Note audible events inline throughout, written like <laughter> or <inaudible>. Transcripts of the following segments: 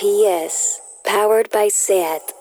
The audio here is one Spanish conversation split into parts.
PS, powered by SAT.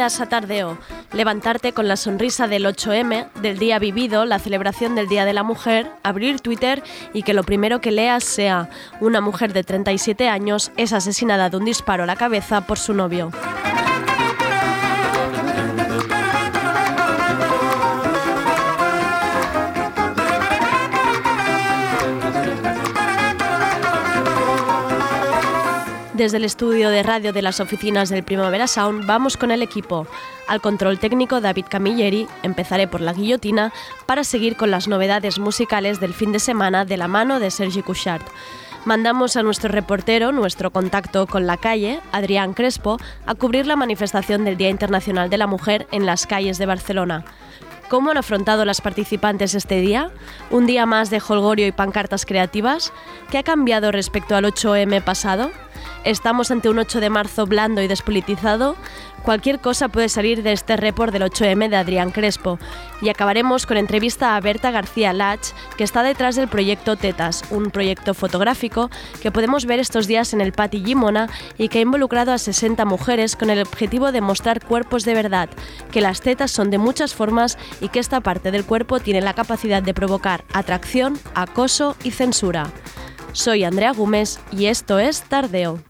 Bienvenidas a Tardeo. Levantarte con la sonrisa del 8M, del día vivido, la celebración del Día de la Mujer, abrir Twitter y que lo primero que leas sea una mujer de 37 años es asesinada de un disparo a la cabeza por su novio. Desde el estudio de radio de las oficinas del Primavera Sound vamos con el equipo. Al control técnico David Camilleri, empezaré por la guillotina para seguir con las novedades musicales del fin de semana de la mano de Sergi Couchard. Mandamos a nuestro reportero, nuestro contacto con la calle, Adrián Crespo, a cubrir la manifestación del Día Internacional de la Mujer en las calles de Barcelona. ¿Cómo han afrontado las participantes este día? ¿Un día más de holgorio y pancartas creativas? ¿Qué ha cambiado respecto al 8M pasado? Estamos ante un 8 de marzo blando y despolitizado. Cualquier cosa puede salir de este report del 8M de Adrián Crespo. Y acabaremos con entrevista a Berta García Lach, que está detrás del proyecto Tetas, un proyecto fotográfico que podemos ver estos días en el Pati Gimona y que ha involucrado a 60 mujeres con el objetivo de mostrar cuerpos de verdad, que las tetas son de muchas formas y que esta parte del cuerpo tiene la capacidad de provocar atracción, acoso y censura. Soy Andrea Gómez y esto es Tardeo.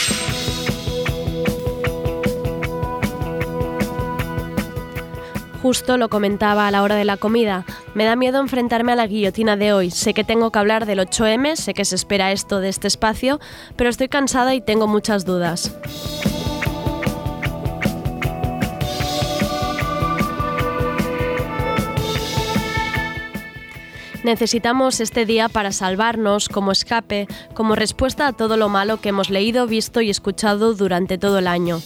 Justo lo comentaba a la hora de la comida. Me da miedo enfrentarme a la guillotina de hoy. Sé que tengo que hablar del 8M, sé que se espera esto de este espacio, pero estoy cansada y tengo muchas dudas. Necesitamos este día para salvarnos, como escape, como respuesta a todo lo malo que hemos leído, visto y escuchado durante todo el año.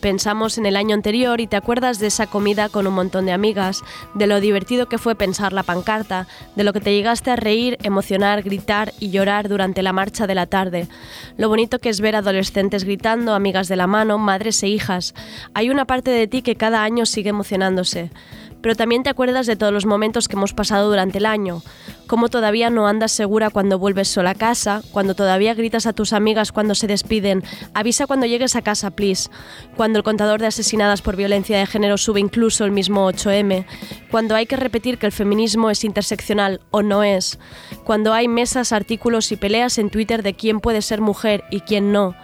Pensamos en el año anterior y te acuerdas de esa comida con un montón de amigas, de lo divertido que fue pensar la pancarta, de lo que te llegaste a reír, emocionar, gritar y llorar durante la marcha de la tarde. Lo bonito que es ver adolescentes gritando, amigas de la mano, madres e hijas. Hay una parte de ti que cada año sigue emocionándose pero también te acuerdas de todos los momentos que hemos pasado durante el año, cómo todavía no andas segura cuando vuelves sola a casa, cuando todavía gritas a tus amigas cuando se despiden, avisa cuando llegues a casa, please, cuando el contador de asesinadas por violencia de género sube incluso el mismo 8M, cuando hay que repetir que el feminismo es interseccional o no es, cuando hay mesas, artículos y peleas en Twitter de quién puede ser mujer y quién no,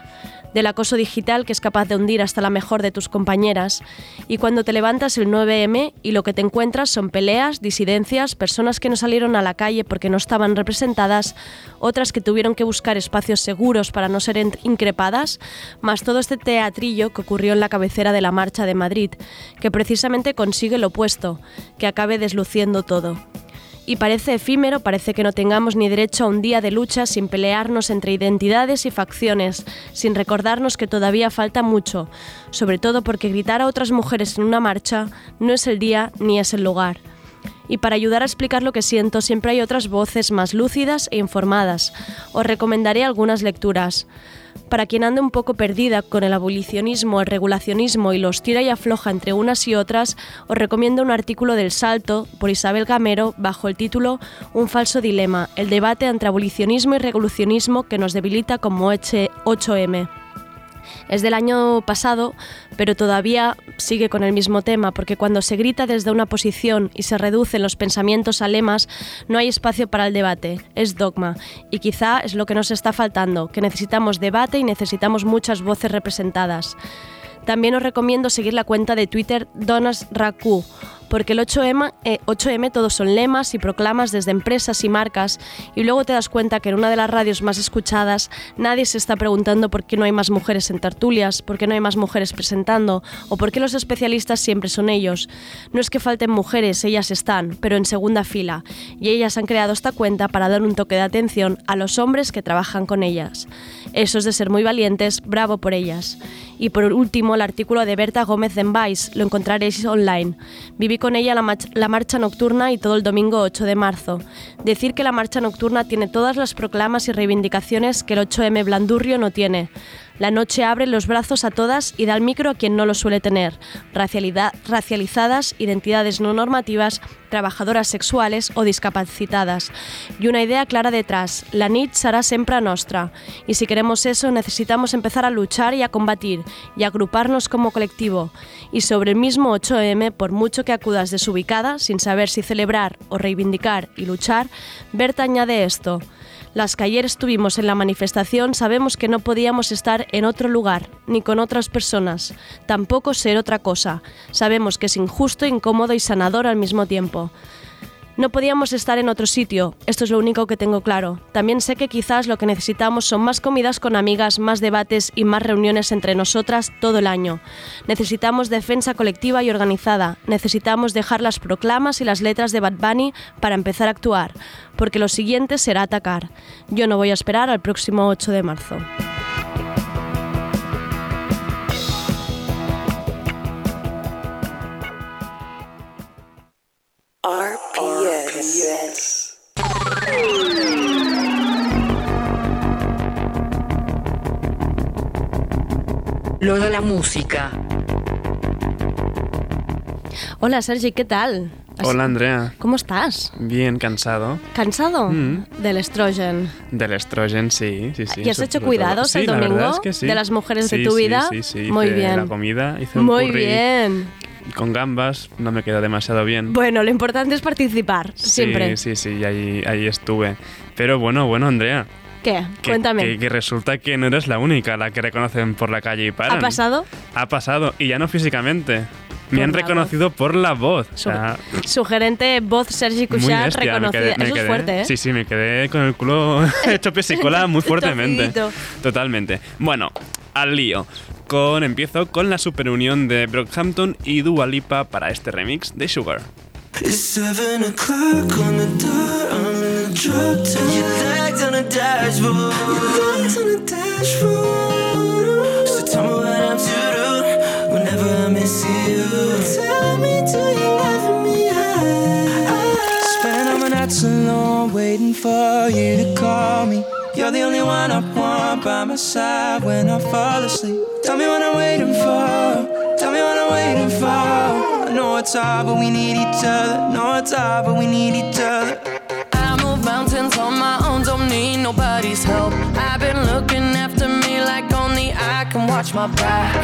del acoso digital que es capaz de hundir hasta la mejor de tus compañeras, y cuando te levantas el 9M y lo que te encuentras son peleas, disidencias, personas que no salieron a la calle porque no estaban representadas, otras que tuvieron que buscar espacios seguros para no ser increpadas, más todo este teatrillo que ocurrió en la cabecera de la marcha de Madrid, que precisamente consigue lo opuesto, que acabe desluciendo todo y parece efímero, parece que no tengamos ni derecho a un día de lucha sin pelearnos entre identidades y facciones, sin recordarnos que todavía falta mucho, sobre todo porque gritar a otras mujeres en una marcha no es el día ni es el lugar. Y para ayudar a explicar lo que siento, siempre hay otras voces más lúcidas e informadas. Os recomendaré algunas lecturas. Para quien ande un poco perdida con el abolicionismo, el regulacionismo y los tira y afloja entre unas y otras, os recomiendo un artículo del Salto por Isabel Gamero bajo el título Un falso dilema, el debate entre abolicionismo y regulacionismo que nos debilita como 8M. Es del año pasado, pero todavía sigue con el mismo tema, porque cuando se grita desde una posición y se reducen los pensamientos a lemas, no hay espacio para el debate, es dogma. Y quizá es lo que nos está faltando, que necesitamos debate y necesitamos muchas voces representadas. También os recomiendo seguir la cuenta de Twitter Donas Raku, porque el 8M, 8M, todos son lemas y proclamas desde empresas y marcas y luego te das cuenta que en una de las radios más escuchadas nadie se está preguntando por qué no hay más mujeres en tertulias, por qué no hay más mujeres presentando o por qué los especialistas siempre son ellos. No es que falten mujeres, ellas están, pero en segunda fila y ellas han creado esta cuenta para dar un toque de atención a los hombres que trabajan con ellas. Eso es de ser muy valientes, bravo por ellas. Y por último, el artículo de Berta Gómez Denbais, lo encontraréis online. Viví con ella la, marcha nocturna y todo el domingo 8 de marzo. Decir que la marcha nocturna tiene todas las proclamas y reivindicaciones que el 8M Blandurrio no tiene. La noche abre los brazos a todas y da el micro a quien no lo suele tener. racializadas, identidades no normativas, trabajadoras sexuales o discapacitadas. Y una idea clara detrás, la NIT será siempre nuestra. Y si queremos eso, necesitamos empezar a luchar y a combatir, y agruparnos como colectivo. Y sobre el mismo 8M, por mucho que acudas desubicada, sin saber si celebrar o reivindicar y luchar, Berta añade esto. Las que ayer estuvimos en la manifestación sabemos que no podíamos estar en otro lugar, ni con otras personas, tampoco ser otra cosa. Sabemos que es injusto, incómodo y sanador al mismo tiempo. No podíamos estar en otro sitio, esto es lo único que tengo claro. También sé que quizás lo que necesitamos son más comidas con amigas, más debates y más reuniones entre nosotras todo el año. Necesitamos defensa colectiva y organizada. Necesitamos dejar las proclamas y las letras de Bad Bunny para empezar a actuar, porque lo siguiente será atacar. Yo no voy a esperar al próximo 8 de marzo. RPS. Lo de la música. Hola Sergi, ¿qué tal? Hola Andrea. ¿Cómo estás? Bien, cansado. ¿Cansado? Mm. Del estrogen. Del estrogen, sí, sí, sí. ¿Y has hecho cuidados el Sí, la domingo verdad es que sí. de las mujeres de Sí, tu sí, vida? Sí, sí, Muy hice bien. la comida, hice un Muy curry bien. Con gambas, no me queda demasiado bien. Bueno, lo importante es participar, siempre. Sí, sí, sí, ahí, ahí estuve. Pero bueno, bueno, Andrea. ¿Qué? Que, Cuéntame. Que, que resulta que no eres la única la que reconocen por la calle y paran. ¿Ha pasado? Ha pasado, y ya no físicamente. Me han reconocido por la voz. O Su- sea, Sugerente voz Sergi Cuixart bestia. me reconocida. quedé- me Eso es quedé- fuerte, ¿eh? Sí, sí, me quedé con el culo <laughs> hecho pesicola muy <laughs> fuertemente. Totalmente. Bueno, al lío. Con, empiezo con la superunión de Brockhampton y Dua Lipa para este remix de Sugar. Waiting for you to call me. You're the only one I want by my side when I fall asleep. Tell me what I'm waiting for. Tell me what I'm waiting for. I know it's hard, but we need each other. Know it's hard, but we need each other. I move mountains on my own, don't need nobody's help. I've been looking after me like only I can watch my back.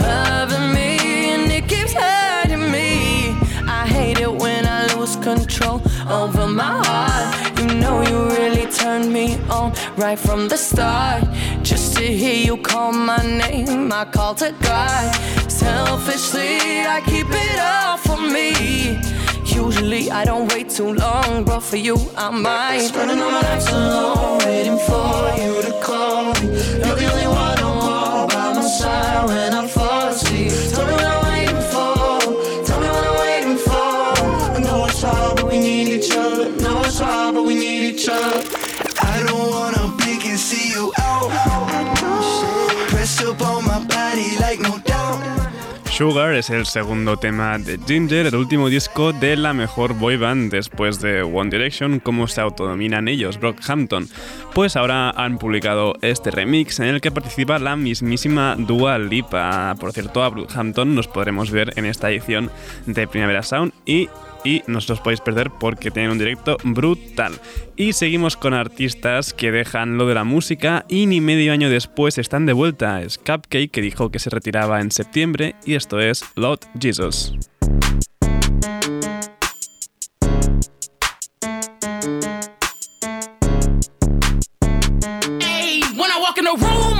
Loving me, and it keeps hurting me. I hate it when I lose control over my heart. You know you really turned me on right from the start. Just to hear you call my name, I call to God. Selfishly, I keep it all for me. Usually I don't wait too long, but for you I might. Spending all my nights alone, waiting for you to call me. You're the only one I want by my side when I fall Sugar es el segundo tema de Ginger, el último disco de la mejor boy band después de One Direction, como se autodominan ellos, Brockhampton. Pues ahora han publicado este remix en el que participa la mismísima Dua Lipa. Por cierto, a Brockhampton nos podremos ver en esta edición de Primavera Sound y y no os los podéis perder porque tienen un directo brutal. Y seguimos con artistas que dejan lo de la música y ni medio año después están de vuelta. Es Cupcake que dijo que se retiraba en septiembre y esto es Lord Jesus.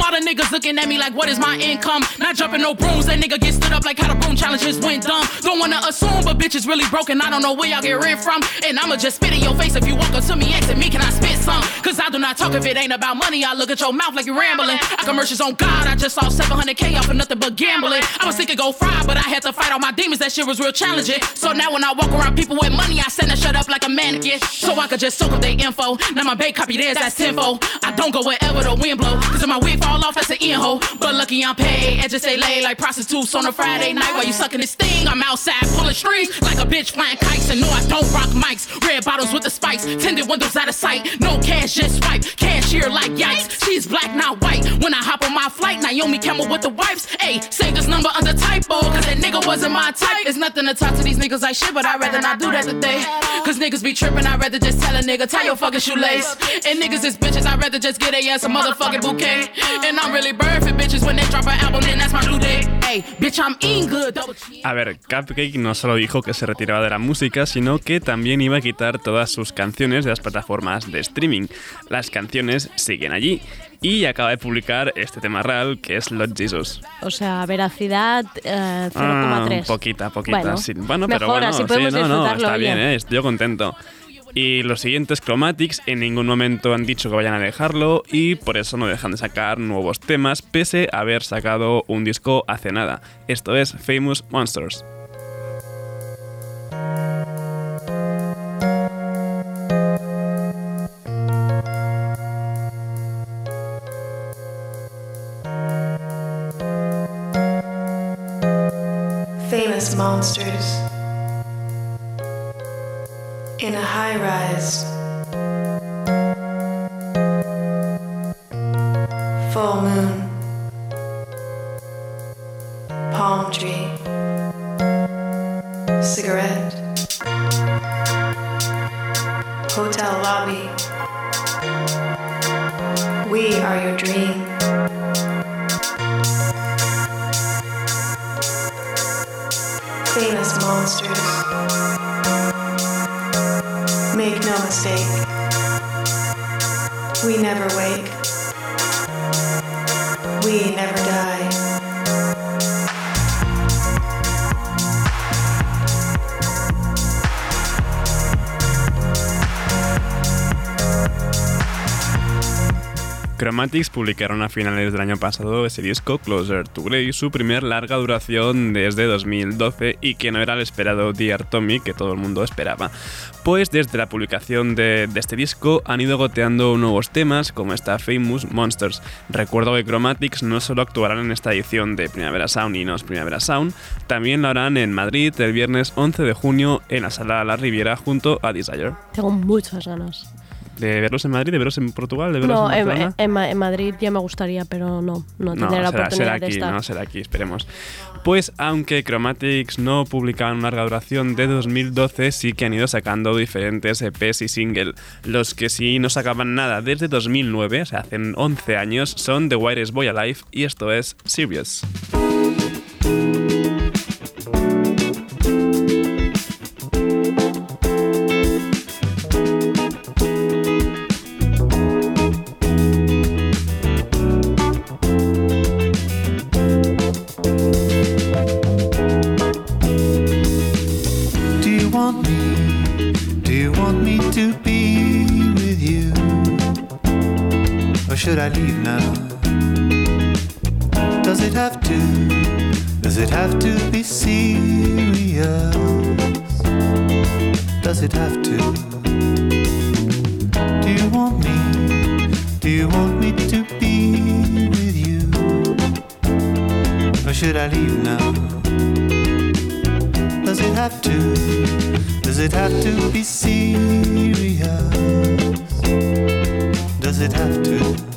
All the niggas looking at me like, what is my income? Not jumping no brooms, that nigga get stood up like how the broom challenges went dumb. Don't wanna assume, but bitch is really broken. I don't know where y'all get rent from. And I'ma just spit in your face if you walk up to me asking me, can I spit some? Cause I do not talk if it ain't about money. I look at your mouth like you're rambling. I commercials on God, I just saw 700k off of nothing but gambling. I was thinking go fry, but I had to fight all my demons. That shit was real challenging. So now when I walk around people with money, I send a shut up like a mannequin. So I could just soak up their info. Now my bank copy theirs, that's tenfold. I don't go wherever the wind blow. Cause if my wig fall off, that's an in. But lucky I'm paid. And just say lay like prostitutes on a Friday night while you sucking this thing. I'm outside pulling strings like a bitch flying kites. And no, I don't rock mics. Red bottles with the spikes. Tinted windows out of sight. No cash, just swipe. Cashier like yikes. She's black, not white. When I hop on my flight, Naomi Campbell with the wipes. Hey, save this number under typo. Cause that nigga wasn't my type. It's nothing to talk to these niggas like shit, but I'd rather not do that today. Cause niggas be tripping, I'd rather just tell a nigga, tie your fucking shoelace. And niggas is bitches, I'd rather just get a ass a motherfucking bouquet. A ver, Cupcake no solo dijo que se retiraba de la música, sino que también iba a quitar todas sus canciones de las plataformas de streaming. Las canciones siguen allí. Y acaba de publicar este tema real que es Lord Jesus. O sea, veracidad eh, 0,3. Ah, poquita, poquita. Bueno, sí. Bueno, mejor, pero bueno, así podemos sí, no, no, disfrutarlo está bien, bien. ¿eh? estoy contento. Y los siguientes Chromatics en ningún momento han dicho que vayan a dejarlo y por eso no dejan de sacar nuevos temas pese a haber sacado un disco hace nada. Esto es Famous Monsters. famous monsters Chromatics publicaron a finales del año pasado ese disco Closer to Grey, su primer larga duración desde 2012 y que no era el esperado Dear Tommy que todo el mundo esperaba. Pues desde la publicación de, este disco han ido goteando nuevos temas como esta Famous Monsters. Recuerdo que Chromatics no solo actuarán en esta edición de Primavera Sound y no es Primavera Sound, también lo harán en Madrid el viernes 11 de junio en la sala La Riviera junto a Desire. Tengo muchas ganas. ¿De verlos en Madrid? ¿De verlos en Portugal? ¿De verlos No, en Barcelona? en en Madrid ya me gustaría, pero no, no tendré la será, oportunidad será de aquí, estar. no será aquí, esperemos. Pues aunque Chromatics no publicaban una larga duración de 2012, sí que han ido sacando diferentes EPs y single. Los que sí no sacaban nada desde 2009, o sea, hacen 11 años, son The Wireless Boy Alive y esto es Serious. Should I leave now? Does it have to? Does it have to be serious? Does it have to? Do you want me? Do you want me to be with you? Or should I leave now? Does it have to? Does it have to be serious? Does it have to?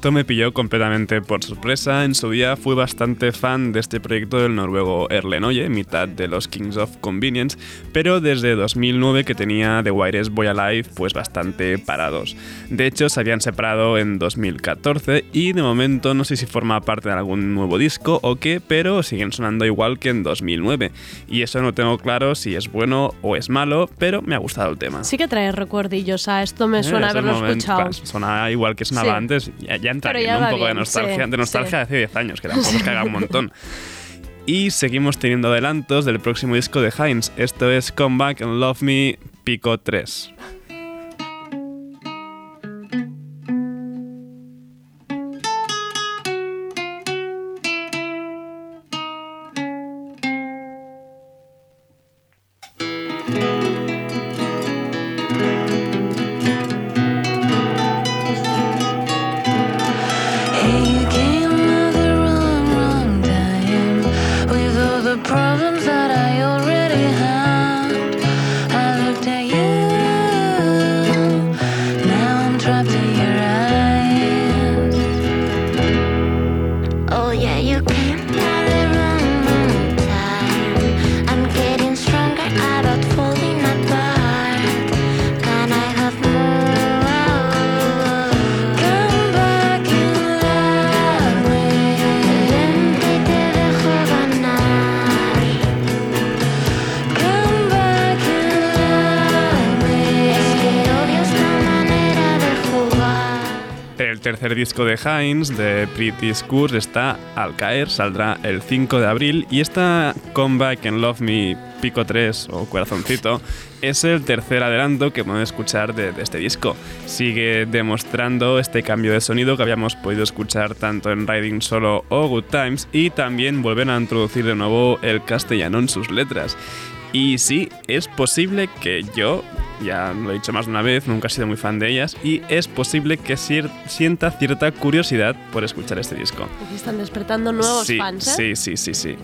Esto me pilló completamente por sorpresa. En su día fui bastante fan de este proyecto del noruego Erlen Oye, mitad de los Kings of Convenience, pero desde 2009 que tenía The Wireless Boy Alive pues bastante parados. De hecho, se habían separado en 2014 y de momento no sé si forma parte de algún nuevo disco o qué, pero siguen sonando igual que en 2009. Y eso no tengo claro si es bueno o es malo, pero me ha gustado el tema. Sí que trae recuerdillos a esto, me Eh, suena haberlo momento, escuchado. claro, Suena igual que sonaba Sí. antes, ya, ya entra Pero bien, ya un poco de nostalgia, sí, de nostalgia sí. de hace 10 años, que tampoco es que haga un montón. Y seguimos teniendo adelantos del próximo disco de Heinz. Esto es Come Back and Love Me Pico 3. De Heinz, de Pretty Scurs, está al caer, saldrá el 5 de abril y esta Come Back and Love Me Pico 3 o Corazoncito es el tercer adelanto que podemos escuchar de, de este disco. Sigue demostrando este cambio de sonido que habíamos podido escuchar tanto en Riding Solo o Good Times y también vuelven a introducir de nuevo el castellano en sus letras. Y sí, es posible que yo, ya lo he dicho más de una vez, nunca he sido muy fan de ellas, y es posible que cier- sienta cierta curiosidad por escuchar este disco. Aquí están despertando nuevos sí, fans, ¿eh? Sí, sí, sí, sí.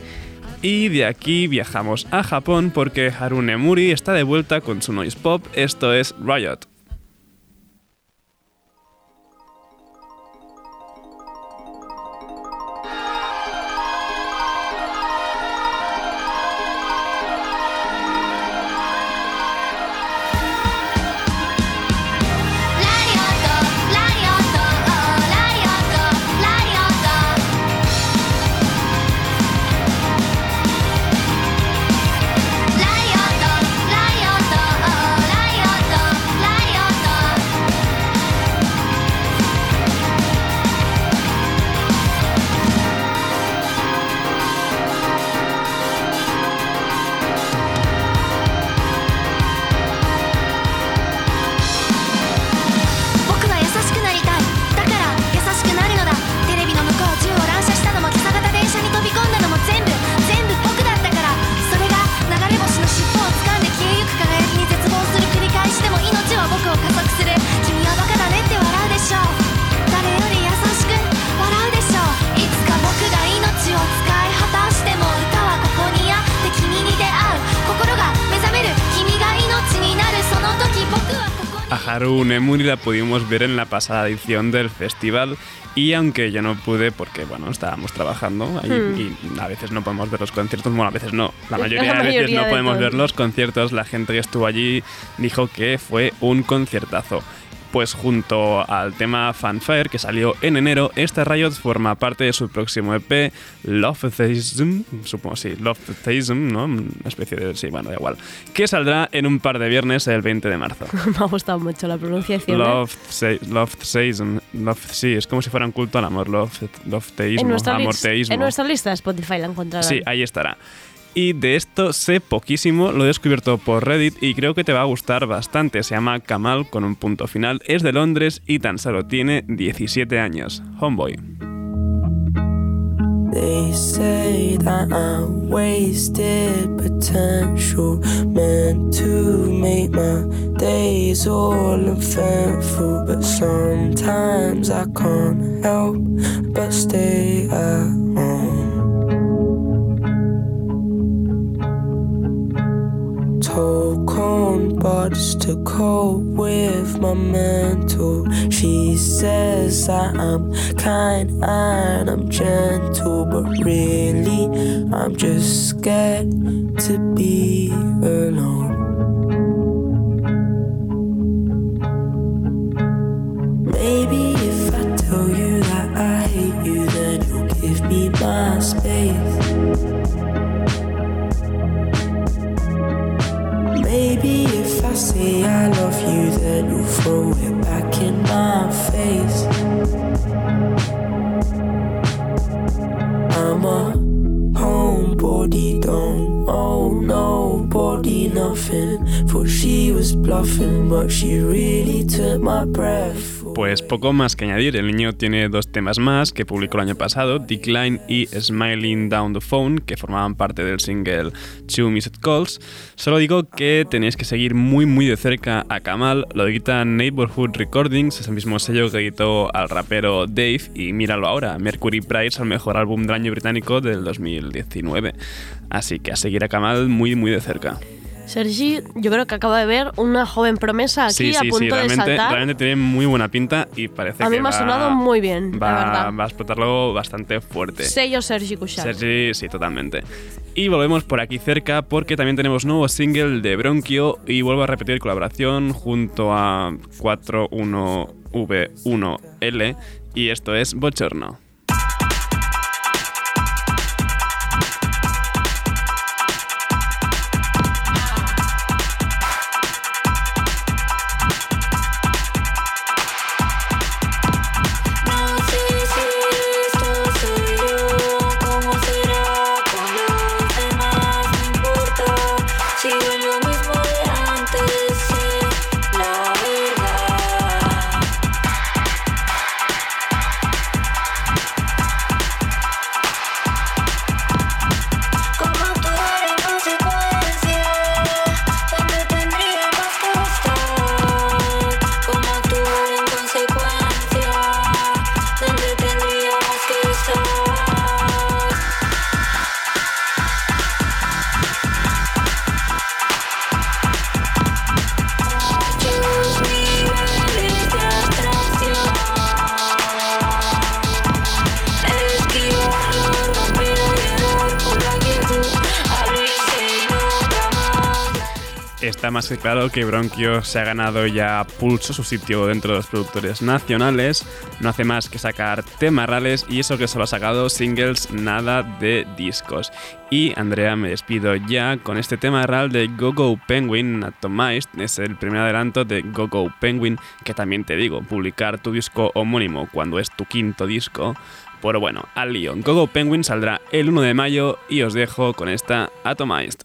Y de aquí viajamos a Japón porque Harune Muri está de vuelta con su noise pop, esto es Riot. Harune Muri la pudimos ver en la pasada edición del festival y aunque yo no pude porque bueno estábamos trabajando ahí, Hmm. y a veces no podemos ver los conciertos, bueno a veces no, la La mayoría de veces no de podemos todo. ver los conciertos, la gente que estuvo allí dijo que fue un conciertazo. Pues junto al tema Fanfare que salió en enero, esta Riot forma parte de su próximo EP Love Theism, supongo sí, Love Theism, ¿no? Una especie de sí, bueno, da igual, que saldrá en un par de viernes el 20 de marzo. <laughs> Me ha gustado mucho la pronunciación. ¿eh? Love, love theism, love, sí, es como si fuera un culto al amor, love, love nuestra amor teísmo. en nuestra lista de Spotify la encontrarán. Sí, ahí estará. Y de esto sé poquísimo, lo he descubierto por Reddit y creo que te va a gustar bastante. Se llama Kamal con un punto final, es de Londres y tan solo tiene 17 años. Homeboy. They say that I'm wasted potential, meant to make my days all eventful. But sometimes I can't help but stay at Told corn, hardest to cope with my mental. She says that I'm kind and I'm gentle, but really I'm just scared to be alone. Maybe if I tell you that I hate you, then you'll give me my space. Say I love you, then you'll throw it back in my face. I'm a homebody, don't owe nobody nothing. Pues poco más que añadir, el niño tiene dos temas más que publicó el año pasado, Decline y Smiling Down the Phone, que formaban parte del single Two Missed Calls. Solo digo que tenéis que seguir muy muy de cerca a Kamal, lo edita Neighborhood Recordings, es el mismo sello que editó al rapero Dave, y míralo ahora, Mercury Prize al mejor álbum del año británico del 2019. Así que a seguir a Kamal muy muy de cerca. Sergi, yo creo que acaba de ver una joven promesa aquí Sí, a sí, punto sí, de realmente, saltar. realmente tiene muy buena pinta y parece A que mí me ha sonado muy bien, la va, verdad. va a explotarlo bastante fuerte. Sello Sergi Cushart. Sergi, sí, totalmente. Y volvemos por aquí cerca porque también tenemos nuevo single de Bronquio y vuelvo a repetir colaboración junto a 41V1L y esto es Bochorno. Que claro que Bronquio se ha ganado ya pulso su sitio dentro de los productores nacionales. No hace más que sacar temas reales y eso que solo ha sacado singles, nada de discos. Y Andrea, me despido ya con este tema real de Go Go Penguin Atomized. Es el primer adelanto de Go Go Penguin, que también te digo, publicar tu disco homónimo cuando es tu quinto disco. Pero bueno, al lío. Go Go Penguin saldrá el 1 de mayo y os dejo con esta Atomized.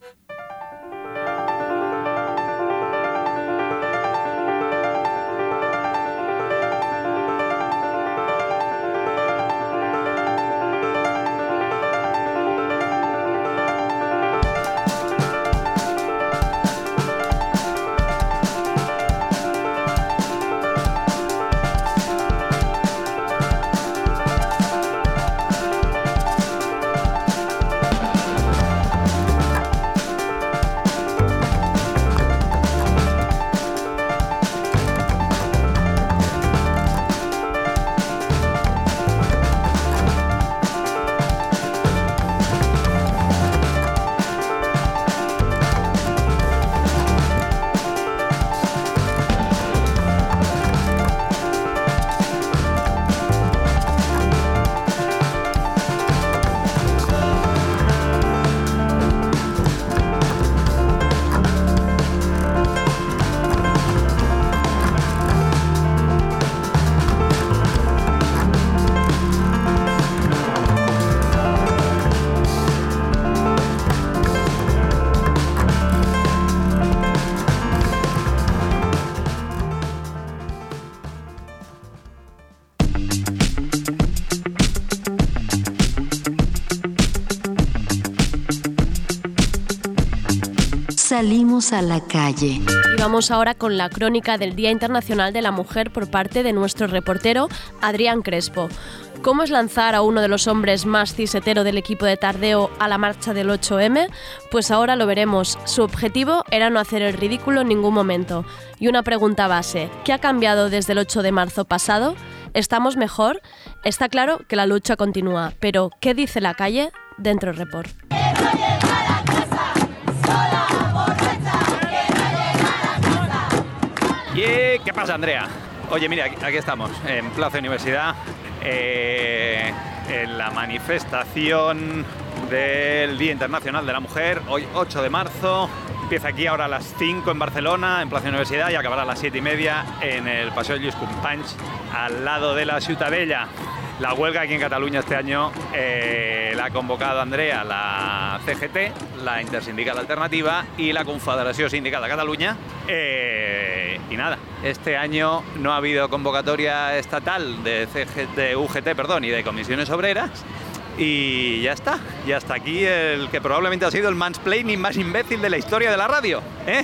Salimos a la calle. Y vamos ahora con la crónica del Día Internacional de la Mujer por parte de nuestro reportero Adrián Crespo. ¿Cómo es lanzar a uno de los hombres más cisetero del equipo de Tardeo a la marcha del 8M? Pues ahora lo veremos. Su objetivo era no hacer el ridículo en ningún momento. Y una pregunta base, ¿qué ha cambiado desde el 8 de marzo pasado? ¿Estamos mejor? Está claro que la lucha continúa, pero ¿qué dice la calle? Dentro report. ¿Y qué pasa, Andrea? Oye, mira, aquí, aquí estamos, en Plaza Universidad, eh, en la manifestación del Día Internacional de la Mujer, hoy 8 de marzo. Empieza aquí ahora a las 5 en Barcelona, en Plaza Universidad, y acabará a las 7 y media en el Paseo Lluís Companys, al lado de la Ciutadella. La huelga aquí en Cataluña este año eh, la ha convocado Andrea, la CGT, la Intersindical Alternativa y la Confederación Sindical de Cataluña. Eh, y nada, este año no ha habido convocatoria estatal de, CG de UGT perdón, y de comisiones obreras. Y ya está, y hasta aquí el que probablemente ha sido el mansplaining más imbécil de la historia de la radio. ¿eh?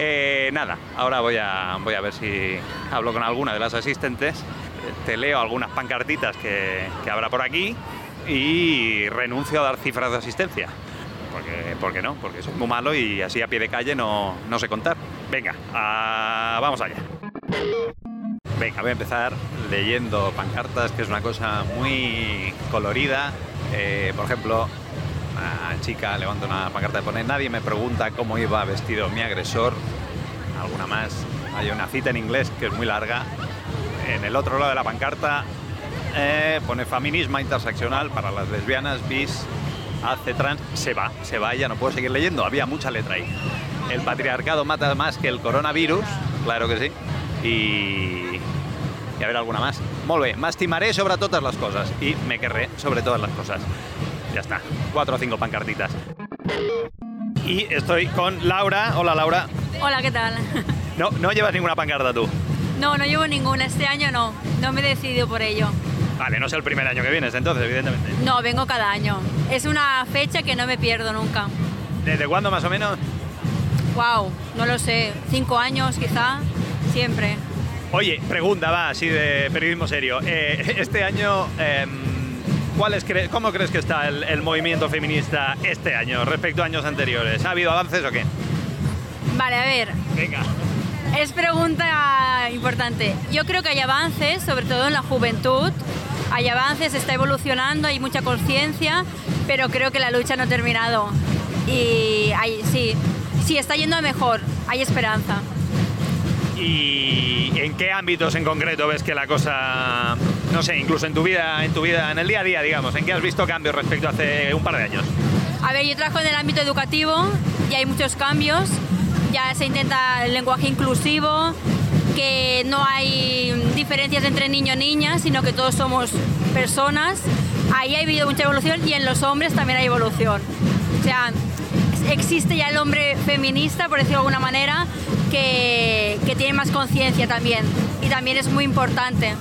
Eh, nada, ahora voy a, voy a ver si hablo con alguna de las asistentes te leo algunas pancartitas que, habrá por aquí y renuncio a dar cifras de asistencia. Porque, porque no, porque soy muy malo y así a pie de calle no, no sé contar. Venga, vamos allá. Venga, voy a empezar leyendo pancartas, que es una cosa muy colorida. Eh, por ejemplo, una chica levanta una pancarta y pone Nadie me pregunta cómo iba vestido mi agresor. Alguna más. Hay una cita en inglés que es muy larga en el otro lado de la pancarta eh, pone feminismo interseccional para las lesbianas, bis, hace trans. Se va, se va, ya no puedo seguir leyendo, había mucha letra ahí. El patriarcado mata más que el coronavirus, claro que sí. Y, y a ver alguna más. Molt bé, m'estimaré sobre totes les coses i me querré sobre todas las cosas. Ya está, cuatro o cinco pancartitas. Y estoy con Laura. Hola Laura. Hola, ¿qué tal? No, no llevas ninguna pancarta tú. No, no llevo ninguna. Este año no. No me he decidido por ello. Vale, no es el primer año que vienes entonces, evidentemente. No, vengo cada año. Es una fecha que no me pierdo nunca. ¿Desde cuándo más o menos? Wow, no lo sé. Cinco años quizá. Siempre. Oye, pregunta, va, así de periodismo serio. Eh, <laughs> este año, eh, ¿cuál es, cre ¿cómo crees que está el, el, movimiento feminista este año respecto a años anteriores? ¿Ha habido avances o qué? Vale, a ver. Venga. Es pregunta importante. Yo creo que hay avances, sobre todo en la juventud. Hay avances, está evolucionando, hay mucha conciencia, pero creo que la lucha no ha terminado. Y hay, sí, sí, está yendo a mejor, hay esperanza. ¿Y en qué ámbitos en concreto ves que la cosa, no sé, incluso en tu vida, en tu vida, en el día a día, digamos, en qué has visto cambios respecto a hace un par de años? A ver, yo trabajo en el ámbito educativo y hay muchos cambios. Ya se intenta el lenguaje inclusivo, que no hay diferencias entre niño y niña, sino que todos somos personas. Ahí ha habido mucha evolución y en los hombres también hay evolución. O sea, existe ya el hombre feminista, por decirlo de alguna manera, que, que tiene más conciencia también. Y también es muy importante.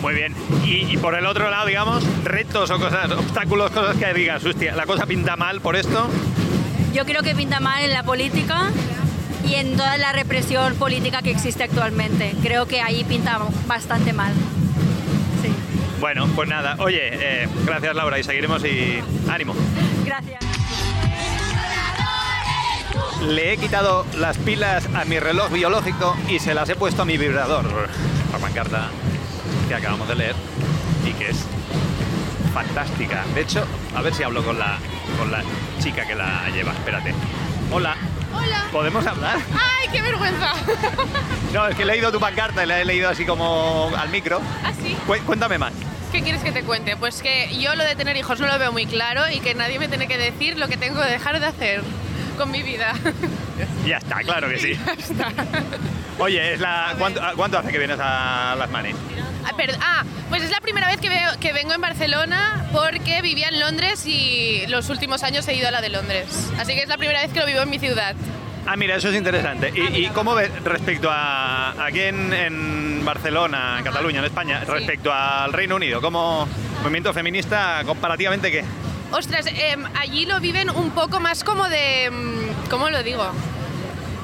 Muy bien. Y, y, por el otro lado, digamos, retos o cosas, obstáculos, cosas que digas, hostia, la cosa pinta mal por esto. Yo creo que pinta mal en la política y en toda la represión política que existe actualmente. Creo que ahí pinta bastante mal. Sí. Bueno, pues nada. Oye, eh, gracias Laura y seguiremos y ánimo. Gracias. Le he quitado las pilas a mi reloj biológico y se las he puesto a mi vibrador. La pancarta que acabamos de leer y que es fantástica. De hecho, a ver si hablo con la, con la chica que la lleva. Espérate. Hola. Hola. ¿Podemos hablar? ¡Ay, qué vergüenza! No, es que he leído tu pancarta y la he leído así como al micro. ¿Ah, sí? Cuéntame más. ¿Qué quieres que te cuente? Pues que yo lo de tener hijos no lo veo muy claro y que nadie me tiene que decir lo que tengo que dejar de hacer con mi vida. Ya está, claro que sí. <laughs> Ya está. Oye, es la, ¿cuánto, ¿cuánto, hace que vienes a las manis? Ah, ah, pues es la primera vez que, veo, que vengo en Barcelona porque vivía en Londres y los últimos años he ido a la de Londres. Así que es la primera vez que lo vivo en mi ciudad. Ah, mira, eso es interesante. ¿Y, y cómo ves respecto a aquí en, en Barcelona, en Cataluña, en España, sí. respecto al Reino Unido? ¿Cómo movimiento feminista comparativamente qué? Ostras, eh, allí lo viven un poco más como de... ¿Cómo lo digo?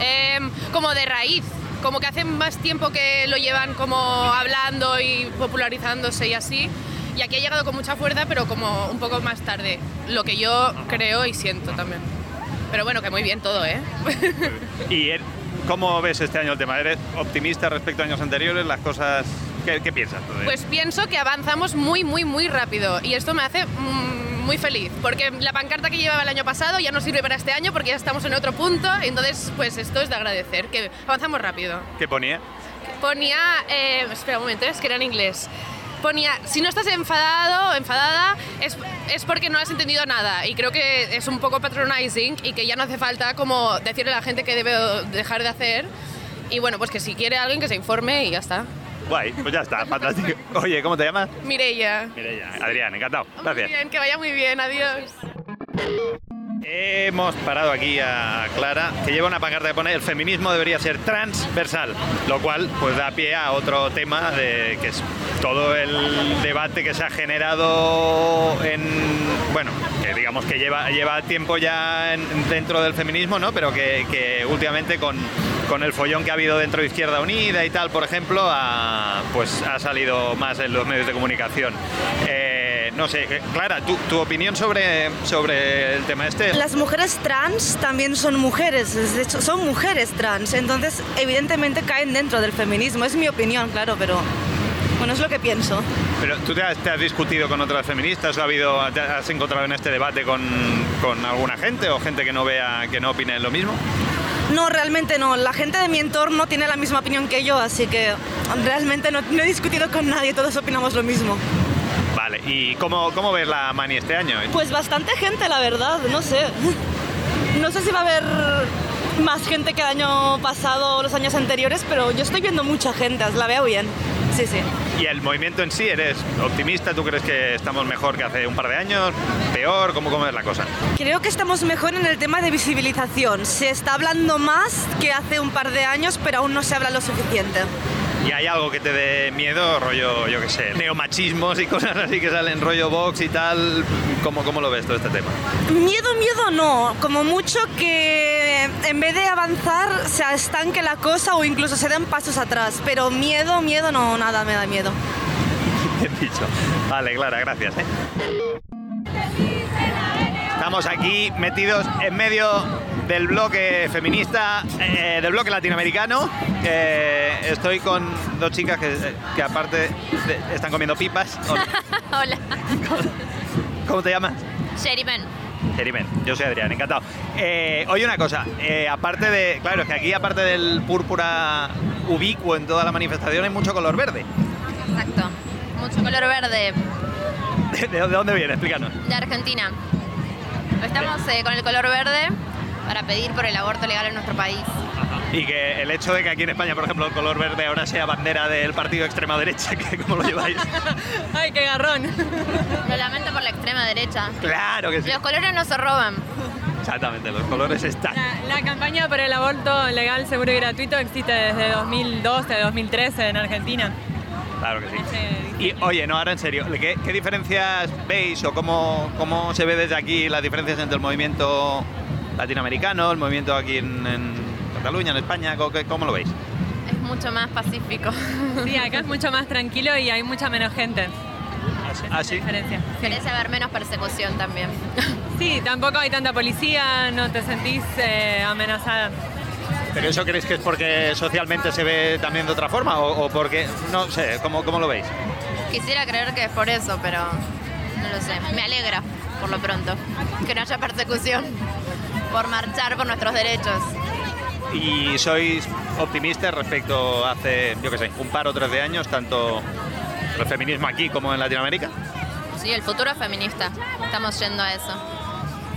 em, como de raíz. Como que hace más tiempo que lo llevan como hablando y popularizándose y así. Y aquí ha llegado con mucha fuerza, pero como un poco más tarde. Lo que yo creo y siento también. Pero bueno, que muy bien todo, ¿eh? <laughs> ¿Y cómo ves este año el tema? ¿Eres optimista respecto a años anteriores? ¿Las cosas... ¿Qué, qué piensas? tú de- Pues pienso que avanzamos muy, muy, muy rápido y esto me hace mm, muy feliz porque la pancarta que llevaba el año pasado ya no sirve para este año porque ya estamos en otro punto, entonces pues esto es de agradecer, que avanzamos rápido. ¿Qué ponía? Ponía, eh, espera un momento, es que era en inglés. Ponía, si no estás enfadado o enfadada es, es porque no has entendido nada y creo que es un poco patronizing y que ya no hace falta como decirle a la gente que debe dejar de hacer y bueno, pues que si quiere alguien que se informe y ya está. Guay, pues ya está, fantástico. Oye, ¿cómo te llamas? Mireia. Mireia. Adrián, encantado. Muy Gracias. bien, que vaya muy bien, adiós. Hemos parado aquí a Clara, que lleva una pancarta que pone el feminismo debería ser transversal, lo cual pues da pie a otro tema de que es todo el debate que se ha generado en bueno, que digamos que lleva lleva tiempo ya en- dentro del feminismo, ¿no? Pero que, que últimamente con, con el follón que ha habido dentro de Izquierda Unida y tal, por ejemplo, ha, pues ha salido más en los medios de comunicación. Eh, no sé, Clara, ¿tu, tu opinión sobre, sobre el tema este? Las mujeres trans también son mujeres, de hecho son mujeres trans, entonces evidentemente caen dentro del feminismo, es mi opinión, claro, pero bueno, es lo que pienso. Pero tú te has, te has discutido con otras feministas o ha habido, te has encontrado en este debate con, con alguna gente o gente que no vea, que no opine lo mismo? No, realmente no, la gente de mi entorno tiene la misma opinión que yo, así que realmente no, no he discutido con nadie, todos opinamos lo mismo. Vale, ¿y cómo, cómo ves la mani este año? Pues bastante gente, la verdad, no sé. <laughs> No sé si va a haber más gente que el año pasado o los años anteriores, pero yo estoy viendo mucha gente, la veo bien. Sí, sí. ¿Y el movimiento en sí, eres optimista? ¿Tú crees que estamos mejor que hace un par de años? ¿Peor? ¿Cómo, cómo es la cosa? Creo que estamos mejor en el tema de visibilización. Se está hablando más que hace un par de años, pero aún no se habla lo suficiente. ¿Y hay algo que te dé miedo, rollo, yo qué sé, neomachismos y cosas así que salen, rollo box y tal? ¿Cómo, cómo lo ves todo este tema? Miedo, miedo no. Como mucho que en vez de avanzar se estanque la cosa o incluso se den pasos atrás. Pero miedo, miedo no, nada me da miedo. <laughs> Bien dicho. Vale, Clara, gracias. ¿eh? Estamos aquí metidos en medio del bloque feminista, eh, del bloque latinoamericano. Eh, estoy con dos chicas que, que aparte de- están comiendo pipas. <laughs> Hola. ¿Cómo te llamas? Sheriman. Jerimen, yo soy Adrián, encantado. Eh, oye, una cosa, eh, aparte de. Claro, es que aquí, aparte del púrpura ubicuo en toda la manifestación, hay mucho color verde. Exacto. Mucho color verde <laughs> ¿De, de dónde viene? Explícanos. de Argentina. Estamos con el color verde para pedir por el aborto legal en nuestro país. Y que el hecho de que aquí en España, por ejemplo, el color verde ahora sea bandera del partido de extrema derecha, <laughs> que ¿cómo lo lleváis? <laughs> ¡Ay, qué garrón! Lo lamento por la extrema derecha. Claro que sí. Los colores no se roban. Exactamente, los colores están. La campaña por el aborto legal, seguro y gratuito existe desde 2012, 2013 en Argentina. Claro que sí. Y oye, no, ahora en serio, ¿qué, qué diferencias veis o cómo, cómo se ve desde aquí las diferencias entre el movimiento latinoamericano, el movimiento aquí en, en Cataluña, en España? ¿Cómo, cómo lo veis? Es mucho más pacífico. <laughs> Sí, acá es mucho más tranquilo y hay mucha menos gente. Ah, sí. Diferencia. Parece haber menos persecución también. <laughs> Sí, tampoco hay tanta policía, no te sentís eh, amenazada. ¿Pero eso creéis que es porque socialmente se ve también de otra forma o, o porque, no sé, ¿cómo, cómo lo veis? Quisiera creer que es por eso, pero no lo sé. Me alegra, por lo pronto, que no haya persecución por marchar por nuestros derechos. ¿Y sois optimistas respecto a hace, yo qué sé, un par o tres de años, tanto el feminismo aquí como en Latinoamérica? Sí, el futuro es feminista. Estamos yendo a eso.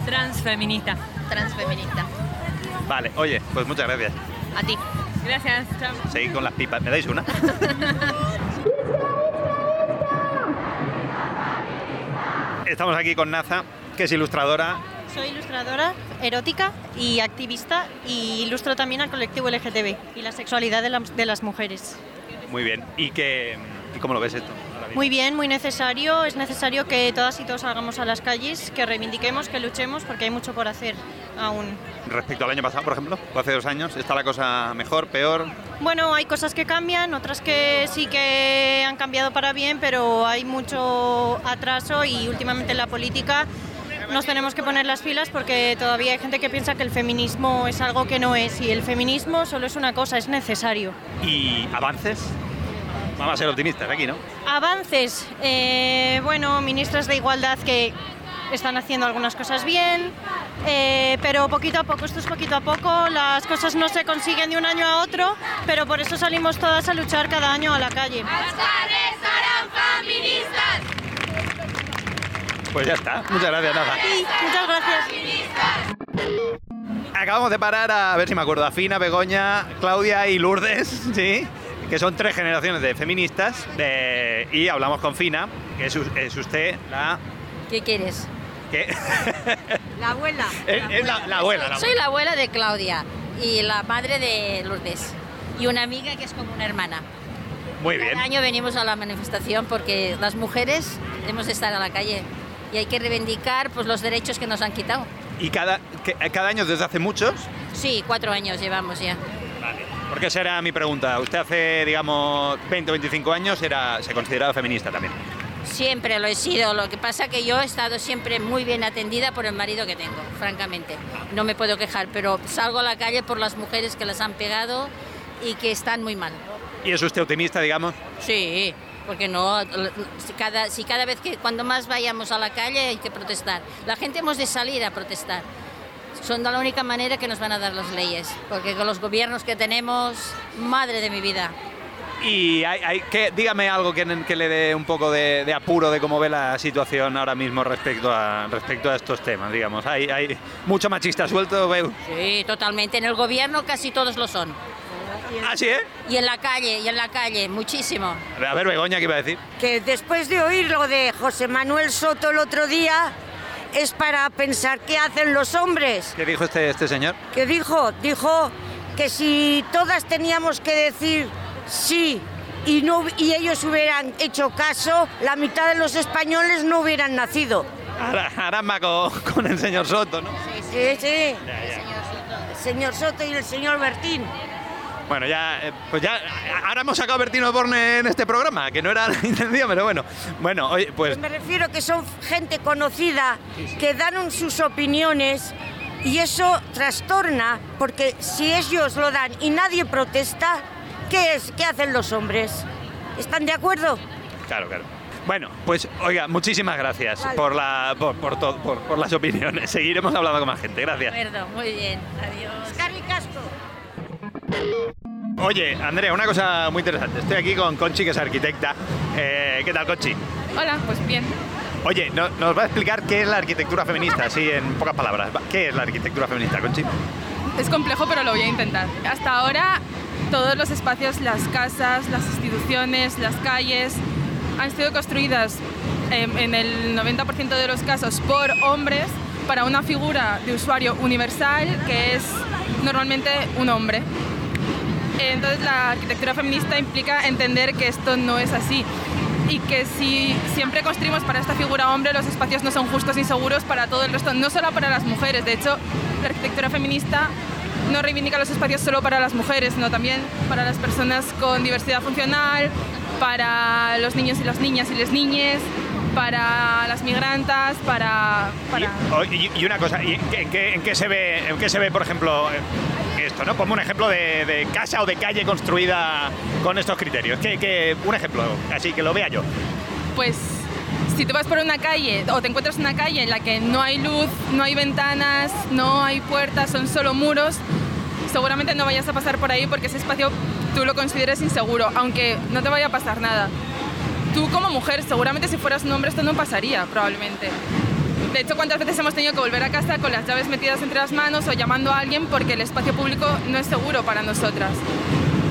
Transfeminista. Transfeminista. Vale, oye, pues muchas gracias. A ti. Gracias. Chao. Seguid con las pipas. ¿Me dais una? <laughs> Estamos aquí con Naza, que es ilustradora. Soy ilustradora erótica y activista y ilustro también al colectivo LGTB y la sexualidad de, la- de las mujeres. Muy bien. ¿Y, que, ¿Y cómo lo ves esto? Muy bien, muy necesario. Es necesario que todas y todos salgamos a las calles, que reivindiquemos, que luchemos, porque hay mucho por hacer. aún. Respecto al año pasado, por ejemplo, o hace dos años, ¿está la cosa mejor, peor? Bueno, hay cosas que cambian, otras que sí que han cambiado para bien, pero hay mucho atraso y últimamente en la política nos tenemos que poner las pilas porque todavía hay gente que piensa que el feminismo es algo que no es y el feminismo solo es una cosa, es necesario. ¿Y avances? Vamos a ser optimistas aquí, ¿no? Avances, eh, bueno, ministras de igualdad que están haciendo algunas cosas bien, eh, pero poquito a poco, esto es poquito a poco, las cosas no se consiguen de un año a otro, pero por eso salimos todas a luchar cada año a la calle. Pues ya está. Muchas gracias, nada. Sí, muchas gracias. Acabamos de parar a, ver si me acuerdo, a Fina, Begoña, Claudia y Lourdes, ¿sí? Que son tres generaciones de feministas. de- y hablamos con Fina, que es, usted la... ¿Qué quieres? ¿qué? La abuela. <laughs> Es- es la- la abuela, la Soy la abuela de Claudia y la madre de Lourdes. Y una amiga que es como una hermana. Muy bien. Cada año venimos a la manifestación porque las mujeres hemos de estar a la calle y hay que reivindicar pues, los derechos que nos han quitado. Y cada, que- cada año desde hace muchos, Sí, cuatro años llevamos ya. porque esa era mi pregunta. Usted hace, digamos, 20 o 25 años era, se consideraba feminista también. Siempre lo he sido. Lo que pasa que yo he estado siempre muy bien atendida por el marido que tengo, francamente. No me puedo quejar, pero salgo a la calle por las mujeres que las han pegado y que están muy mal. ¿Y es usted optimista, digamos? Sí, porque no, si cada, si cada vez que cuando más vayamos a la calle hay que protestar. La gente hemos de salir a protestar. Son de la única manera que nos van a dar las leyes, porque con los gobiernos que tenemos, madre de mi vida. Y hay, hay- que, dígame algo que, que le dé un poco de, de apuro de cómo ve la situación ahora mismo respecto a, respecto a estos temas, digamos. Hay, hay mucho machista suelto, veo. Sí, totalmente. En el gobierno casi todos lo son. ¿Ah, sí, eh? Y en la calle, y en la calle, muchísimo. A ver, Begoña, ¿qué iba a decir? que después de oír lo de José Manuel Soto el otro día, es para pensar qué hacen los hombres. ¿Qué dijo este, este señor? ¿Qué dijo? Dijo que si todas teníamos que decir sí y, no, y ellos hubieran hecho caso, la mitad de los españoles no hubieran nacido. Ara- Aramba con, con el señor Soto, ¿no? Sí, sí. El señor Soto y el señor Bertín. Bueno, ya, eh, pues ya, ahora hemos sacado a Bertino Borne en este programa, que no era la <laughs> intención, pero bueno. Bueno, oye, pues Me refiero que son gente conocida que dan sus opiniones y eso trastorna porque si ellos lo dan y nadie protesta, ¿qué es? ¿Qué hacen los hombres? ¿Están de acuerdo? Claro, claro. Bueno, pues oiga, muchísimas gracias Vale. por, la, por, por, todo- por, por las opiniones. <laughs> Seguiremos hablando con más gente. Gracias. De acuerdo, muy bien. Adiós. Carly Castro. Oye, Andrea, una cosa muy interesante. Estoy aquí con Conchi, que es arquitecta. Eh, ¿Qué tal, Conchi? Hola, pues bien. Oye, no- nos va a explicar qué es la arquitectura feminista, así en pocas palabras. ¿Qué es la arquitectura feminista, Conchi? Es complejo, pero lo voy a intentar. Hasta ahora, todos los espacios, las casas, las instituciones, las calles, han sido construidas em, en el 90% de los casos por hombres para una figura de usuario universal que es normalmente un hombre. Entonces la arquitectura feminista implica entender que esto no es así y que si siempre construimos para esta figura hombre, los espacios no son justos ni seguros para todo el resto, no solo para las mujeres. De hecho, la arquitectura feminista no reivindica los espacios solo para las mujeres, sino también para las personas con diversidad funcional, para los niños y las niñas y las niñas, para las migrantas, para... para... Oh, Y, y una cosa, ¿y en, qué, en qué- se ve, en qué se ve, por ejemplo, esto, ¿no? Como un ejemplo de, de casa o de calle construida con estos criterios. Que, que- un ejemplo, así que lo vea yo. pues si tú vas por una calle o te encuentras una calle en la que no hay luz, no hay ventanas, no hay puertas, son solo muros, seguramente no vayas a pasar por ahí porque ese espacio tú lo consideres inseguro, aunque no te vaya a pasar nada. Tú como mujer, seguramente si fueras un hombre esto no pasaría, probablemente. De hecho, ¿cuántas veces hemos tenido que volver a casa con las llaves metidas entre las manos o llamando a alguien porque el espacio público no es seguro para nosotras?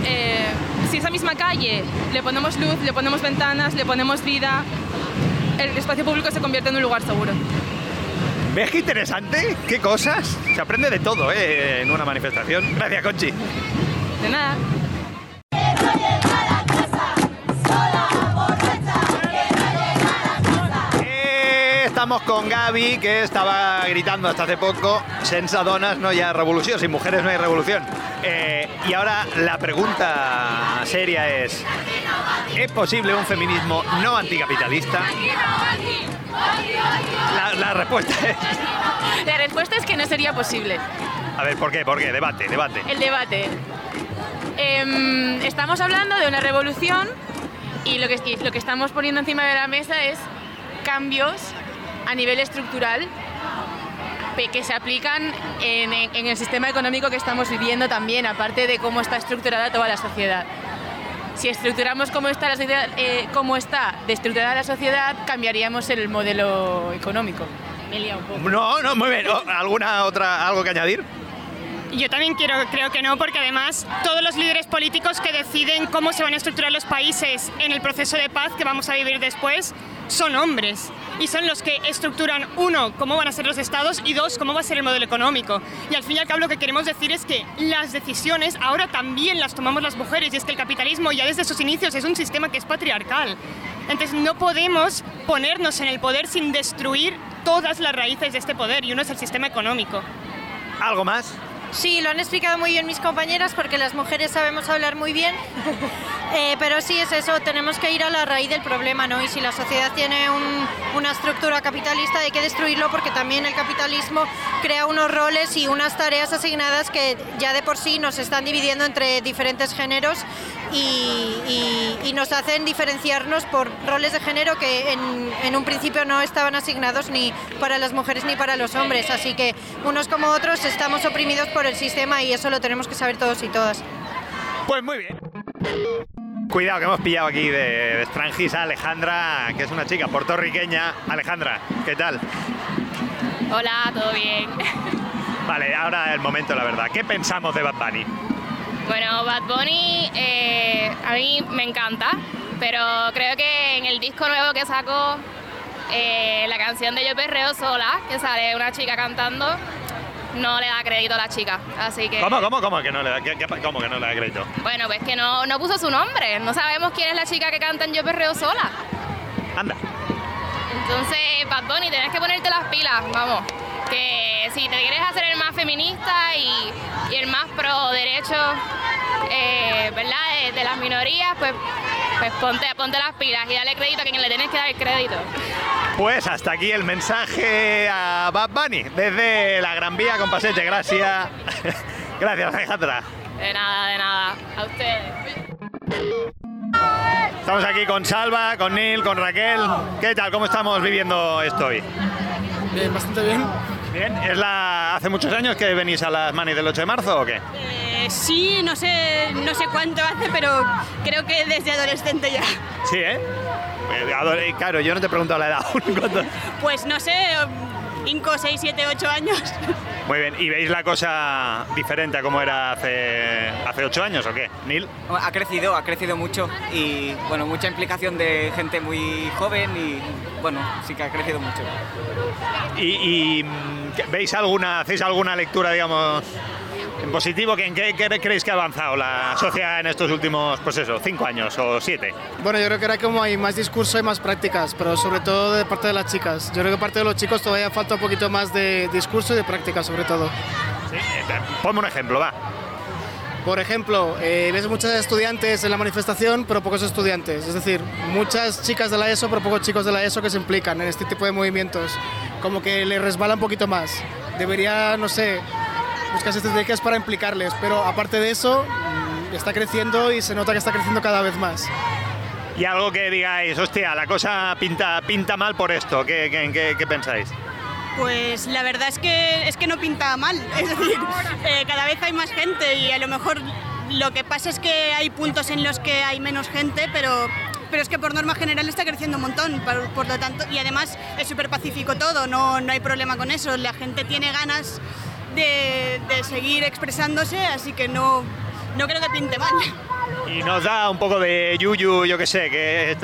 Eh, si esa misma calle le ponemos luz, le ponemos ventanas, le ponemos vida, el espacio público se convierte en un lugar seguro. ¿Ves qué interesante? ¿Qué cosas? Se aprende de todo, ¿eh? En una manifestación. Gracias, Conchi. De nada. Estamos con Gaby, que estaba gritando hasta hace poco, senza donas no hay revolución, sin mujeres no hay revolución. Eh, y ahora la pregunta seria es, ¿es posible un feminismo no anticapitalista? La, la respuesta es... La respuesta es que no sería posible. A ver, ¿por qué? ¿Por qué? Debate, debate. El debate. Em, estamos hablando de una revolución y lo que, y lo que estamos poniendo encima de la mesa es cambios a nivel estructural que se aplican en, en- en el sistema económico que estamos viviendo también, aparte de cómo está estructurada toda la sociedad. Si estructuramos cómo está, la sociedad, eh, cómo está de estructurada la sociedad, cambiaríamos el modelo económico. Me he liado un poco. No, no, muy bien. ¿Alguna otra, algo que añadir? Yo también quiero, creo que no, porque además todos los líderes políticos que deciden cómo se van a estructurar los países en el proceso de paz que vamos a vivir después son hombres. Y son los que estructuran, uno, cómo van a ser los estados y dos, cómo va a ser el modelo económico. Y al fin y al cabo lo que queremos decir es que las decisiones ahora también las tomamos las mujeres y es que el capitalismo ya desde sus inicios es un sistema que es patriarcal. Entonces no podemos ponernos en el poder sin destruir todas las raíces de este poder y uno es el sistema económico. ¿Algo más? Sí, lo han explicado muy bien mis compañeras porque las mujeres sabemos hablar muy bien. <laughs> Eh, pero sí es eso, tenemos que ir a la raíz del problema, ¿no? Y si la sociedad tiene un- una estructura capitalista hay que destruirlo porque también el capitalismo crea unos roles y unas tareas asignadas que ya de por sí nos están dividiendo entre diferentes géneros y, y- y nos hacen diferenciarnos por roles de género que en, en un principio no estaban asignados ni para las mujeres ni para los hombres. Así que unos como otros estamos oprimidos por el sistema y eso lo tenemos que saber todos y todas. Pues muy bien. Cuidado que hemos pillado aquí de, de Strangis a Alejandra, que es una chica puertorriqueña. Alejandra, ¿qué tal? Hola, ¿todo bien? Vale, ahora el momento, la verdad. ¿Qué pensamos de Bad Bunny? Bueno, Bad Bunny eh, a mí me encanta, pero creo que en el disco nuevo que sacó, eh, la canción de Yo Perreo Sola, que sale una chica cantando, no le da crédito a la chica. Así que... ¿Cómo, cómo, cómo que no le da, qué- qué- cómo que no le da crédito? Bueno, pues que no, no puso su nombre, no sabemos quién es la chica que canta en Yo Perreo Sola. Anda. Entonces, Bad Bunny, tienes que ponerte las pilas, vamos. Que si te quieres hacer el más feminista y, y el más pro derechos, eh, ¿verdad? De, de las minorías, pues, pues ponte, ponte las pilas y dale crédito a quien le tienes que dar el crédito. Pues hasta aquí el mensaje a Bad Bunny desde la Gran Vía con Pasete. Gracias. <laughs> Gracias, Alejandra. De nada, de nada. A ustedes. Estamos aquí con Salva, con Neil, con Raquel. ¿Qué tal? ¿Cómo estamos viviendo esto hoy? Bien, bastante bien. Bien, ¿es la hace muchos años que venís a las manis del 8 de marzo o qué? Eh, sí, no sé, no sé cuánto hace, pero creo que desde adolescente ya. Sí, ¿eh? Eh, Claro, yo no te he preguntado la edad aún. <laughs> ¿cuánto? Pues no sé, 5, 6, 7, 8 años. Muy bien, ¿y veis la cosa diferente a como era hace, hace 8 años o qué? Neil. Ha crecido, ha crecido mucho y bueno, mucha implicación de gente muy joven y bueno, sí que ha crecido mucho. ¿Y, y, mm, ¿qué- veis alguna, hacéis alguna lectura, digamos, en positivo? ¿Que ¿En qué, qué creéis que ha avanzado la sociedad en estos últimos, pues eso, 5 años o 7? Bueno, yo creo que era como hay más discurso y más prácticas, pero sobre todo de parte de las chicas. Yo creo que parte de los chicos todavía falta un poquito más de discurso y de práctica, sobre todo. Ponme un ejemplo, va. Por ejemplo, eh, ves muchos estudiantes en la manifestación, pero pocos estudiantes. Es decir, muchas chicas de la ESO, pero pocos chicos de la ESO que se implican en este tipo de movimientos. Como que les resbala un poquito más. Debería, no sé, buscarse estrategias para implicarles, pero aparte de eso, mm, está creciendo y se nota que está creciendo cada vez más. Y algo que digáis, hostia, la cosa pinta, pinta mal por esto, ¿qué, qué, qué- qué pensáis? Pues la verdad es que, es que no pinta mal. <laughs> Es decir, eh, cada vez hay más gente y a lo mejor lo que pasa es que hay puntos en los que hay menos gente, pero, pero es que por norma general está creciendo un montón. Por, por lo tanto, y además es súper pacífico todo, no, no hay problema con eso. La gente tiene ganas de, seguir expresándose, así que no, no creo que pinte mal. Y nos da un poco de yuyu, yo que sé, que,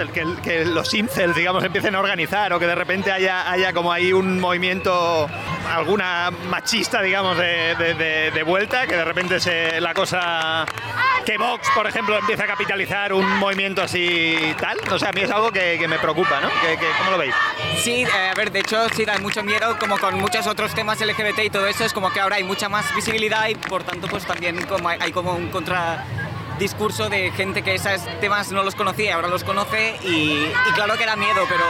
los incels, digamos, empiecen a organizar o que de repente haya, haya como ahí un movimiento, alguna machista, digamos, de, de- vuelta, que de repente se, la cosa... Que Vox, por ejemplo, empiece a capitalizar un movimiento así tal. O sea, a mí es algo que, me preocupa, ¿no? Que, ¿Cómo lo veis? Sí, eh, a ver, de hecho sí da mucho miedo, como con muchos otros temas LGBT y todo eso, es como que ahora hay mucha más visibilidad y por tanto pues también como hay, como un contradiscurso de gente que esos temas no los conocía ahora los conoce y, claro que da miedo, pero,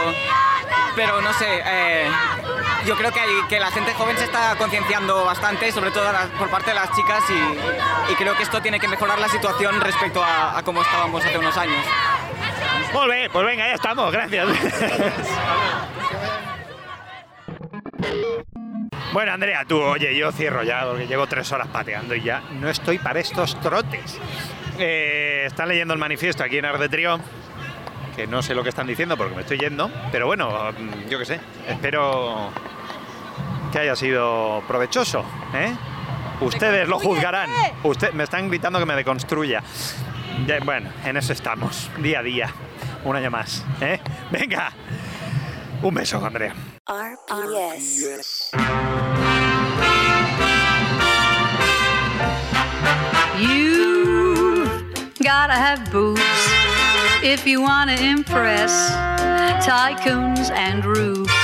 pero no sé, eh, yo creo que, hay- que la gente joven se está concienciando bastante, sobre todo por parte de las chicas y, creo que esto tiene que mejorar la situación respecto a, a cómo estábamos hace unos años. Muy bien, pues venga, ya estamos, gracias. Bueno, Andrea, tú, oye, yo cierro ya porque llevo tres horas pateando y ya no estoy para estos trotes. Eh, están leyendo el manifiesto aquí en Arte Trío, que no sé lo que están diciendo porque me estoy yendo, pero bueno, mm, yo qué sé, espero que haya sido provechoso, ¿eh? Ustedes lo juzgarán. Usted, me están gritando que me deconstruya. Ya, bueno, en eso estamos, día a día, un año más, ¿eh? Venga, un beso, Andrea. RPS. You gotta have boobs if you wanna impress tycoons and roofs.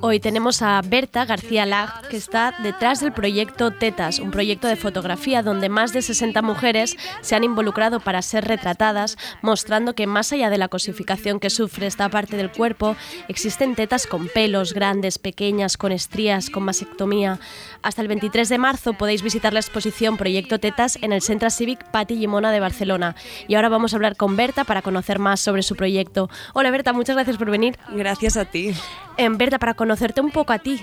Hoy tenemos a Berta García Lag, que está detrás del proyecto Tetas, un proyecto de fotografía donde más de 60 mujeres se han involucrado para ser retratadas, mostrando que más allá de la cosificación que sufre esta parte del cuerpo, existen tetas con pelos grandes, pequeñas, con estrías, con mastectomía. Hasta el 23 de marzo podéis visitar la exposición Proyecto Tetas en el Centre Cívic Pati Llimona de Barcelona. Y ahora vamos a hablar con Berta para conocer más sobre su proyecto. Hola Berta, muchas gracias por venir. Gracias a ti. En Berta, para conocerte un poco a ti.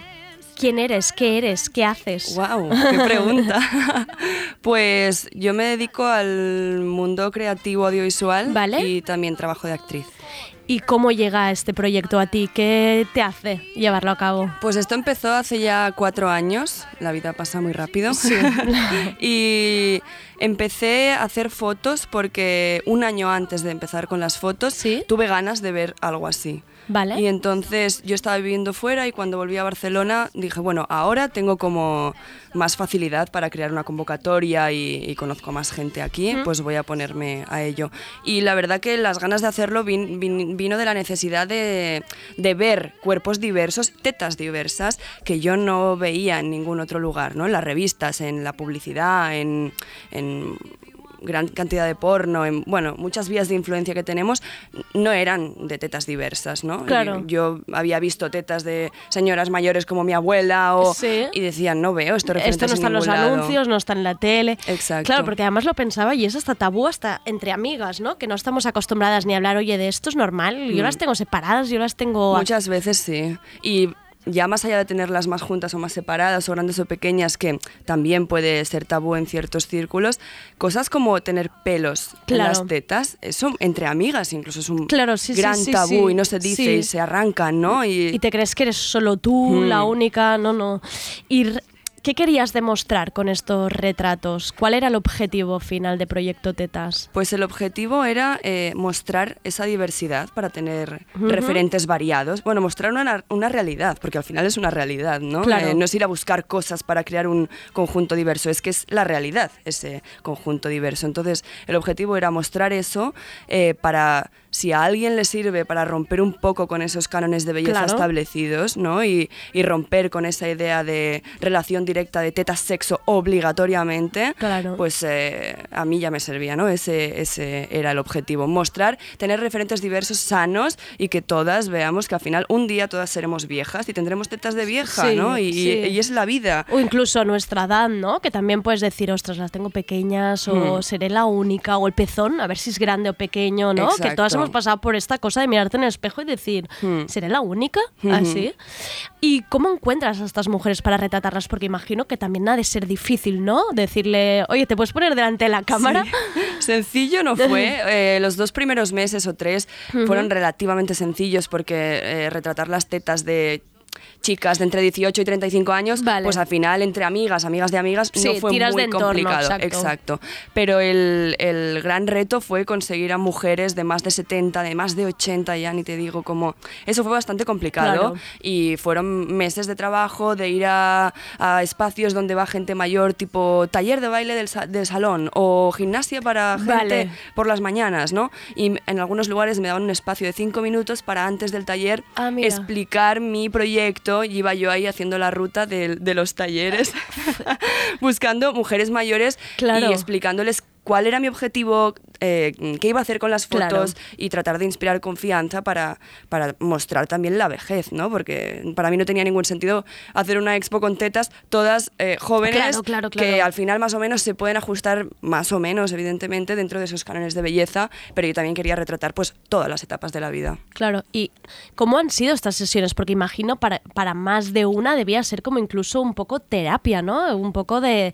¿Quién eres? ¿Qué eres? ¿Qué haces? ¡Wow! ¡Qué pregunta! <laughs> pues yo me dedico al mundo creativo audiovisual y también trabajo de actriz. ¿Y cómo llega este proyecto a ti? ¿Qué te hace llevarlo a cabo? Pues esto empezó hace ya cuatro años, la vida pasa muy rápido. Sí. <laughs> y empecé a hacer fotos porque un año antes de empezar con las fotos tuve ganas de ver algo así. Vale. Y entonces yo estaba viviendo fuera y cuando volví a Barcelona dije, bueno, ahora tengo como más facilidad para crear una convocatoria y, y conozco a más gente aquí, pues voy a ponerme a ello. Y la verdad que las ganas de hacerlo vin- vin- vino de la necesidad de, de ver cuerpos diversos, tetas diversas, que yo no veía en ningún otro lugar, ¿no? En las revistas, en la publicidad, en, en gran cantidad de porno, en, bueno, muchas vías de influencia que tenemos no eran de tetas diversas, ¿no? Claro. Yo, yo había visto tetas de señoras mayores como mi abuela o, Sí. y decían, no veo esto Esto no está en los ningún lado". anuncios, no está en la tele. Exacto. Claro, porque además lo pensaba y es hasta tabú hasta entre amigas, ¿no? Que no estamos acostumbradas ni a hablar, oye, de esto es normal. Yo Mm. las tengo separadas, yo las tengo... Muchas veces sí. Y ya más allá de tenerlas más juntas o más separadas o grandes o pequeñas, que también puede ser tabú en ciertos círculos, cosas como tener pelos en las tetas, eso entre amigas incluso es un Claro, sí, gran sí, tabú y no se dice y se arrancan, ¿no? Y, Y te crees que eres solo tú, Mm. la única, no, no. ¿Y r- qué querías demostrar con estos retratos? ¿Cuál era el objetivo final de Proyecto Tetas? Pues el objetivo era eh, mostrar esa diversidad para tener referentes variados. Bueno, mostrar una, una realidad, porque al final es una realidad, ¿no? Claro. Eh, no es ir a buscar cosas para crear un conjunto diverso, es que es la realidad ese conjunto diverso. Entonces, el objetivo era mostrar eso eh, para, si a alguien le sirve para romper un poco con esos cánones de belleza Claro. establecidos, ¿no? Y, y romper con esa idea de relación directa de tetas-sexo obligatoriamente, Claro. pues eh, a mí ya me servía, ¿no? Ese, ese era el objetivo, mostrar, tener referentes diversos, sanos y que todas veamos que al final un día todas seremos viejas y tendremos tetas de vieja, Sí, ¿no? Y, sí. y es la vida. O incluso nuestra edad, ¿no? Que también puedes decir, ostras, las tengo pequeñas o Mm. seré la única o el pezón, a ver si es grande o pequeño, ¿no? Que todas Exacto. Hemos pasado por esta cosa de mirarte en el espejo y decir, Mm. ¿seré la única? Ujú. Así. ¿Y cómo encuentras a estas mujeres para retratarlas? Porque imagino que también ha de ser difícil, ¿no? Decirle, oye, ¿te puedes poner delante de la cámara? Sencillo no fue. <laughs> Eh, los dos primeros meses o tres fueron relativamente sencillos porque eh, retratar las tetas de chicas de entre 18 y 35 años, pues al final entre amigas, amigas de amigas, Sí, no fue tiras muy de entorno, complicado. exacto. Pero el, el gran reto fue conseguir a mujeres de más de 70, de más de 80 ya, ni te digo cómo... Eso fue bastante complicado Claro. y fueron meses de trabajo, de ir a, a espacios donde va gente mayor, tipo taller de baile del, sa- del salón o gimnasia para gente Vale. por las mañanas, ¿no? Y en algunos lugares me daban un espacio de cinco minutos para antes del taller Ah, explicar mi proyecto y iba yo ahí haciendo la ruta de, de los talleres, <laughs> buscando mujeres mayores Claro. y explicándoles cuál era mi objetivo, eh, qué iba a hacer con las Claro. fotos y tratar de inspirar confianza para, para mostrar también la vejez, ¿no? Porque para mí no tenía ningún sentido hacer una expo con tetas todas eh, jóvenes Claro, claro, que al final más o menos se pueden ajustar más o menos, evidentemente, dentro de esos cánones de belleza, pero yo también quería retratar pues todas las etapas de la vida. Claro, ¿y cómo han sido estas sesiones? Porque imagino para, para más de una debía ser como incluso un poco terapia, ¿no? Un poco de,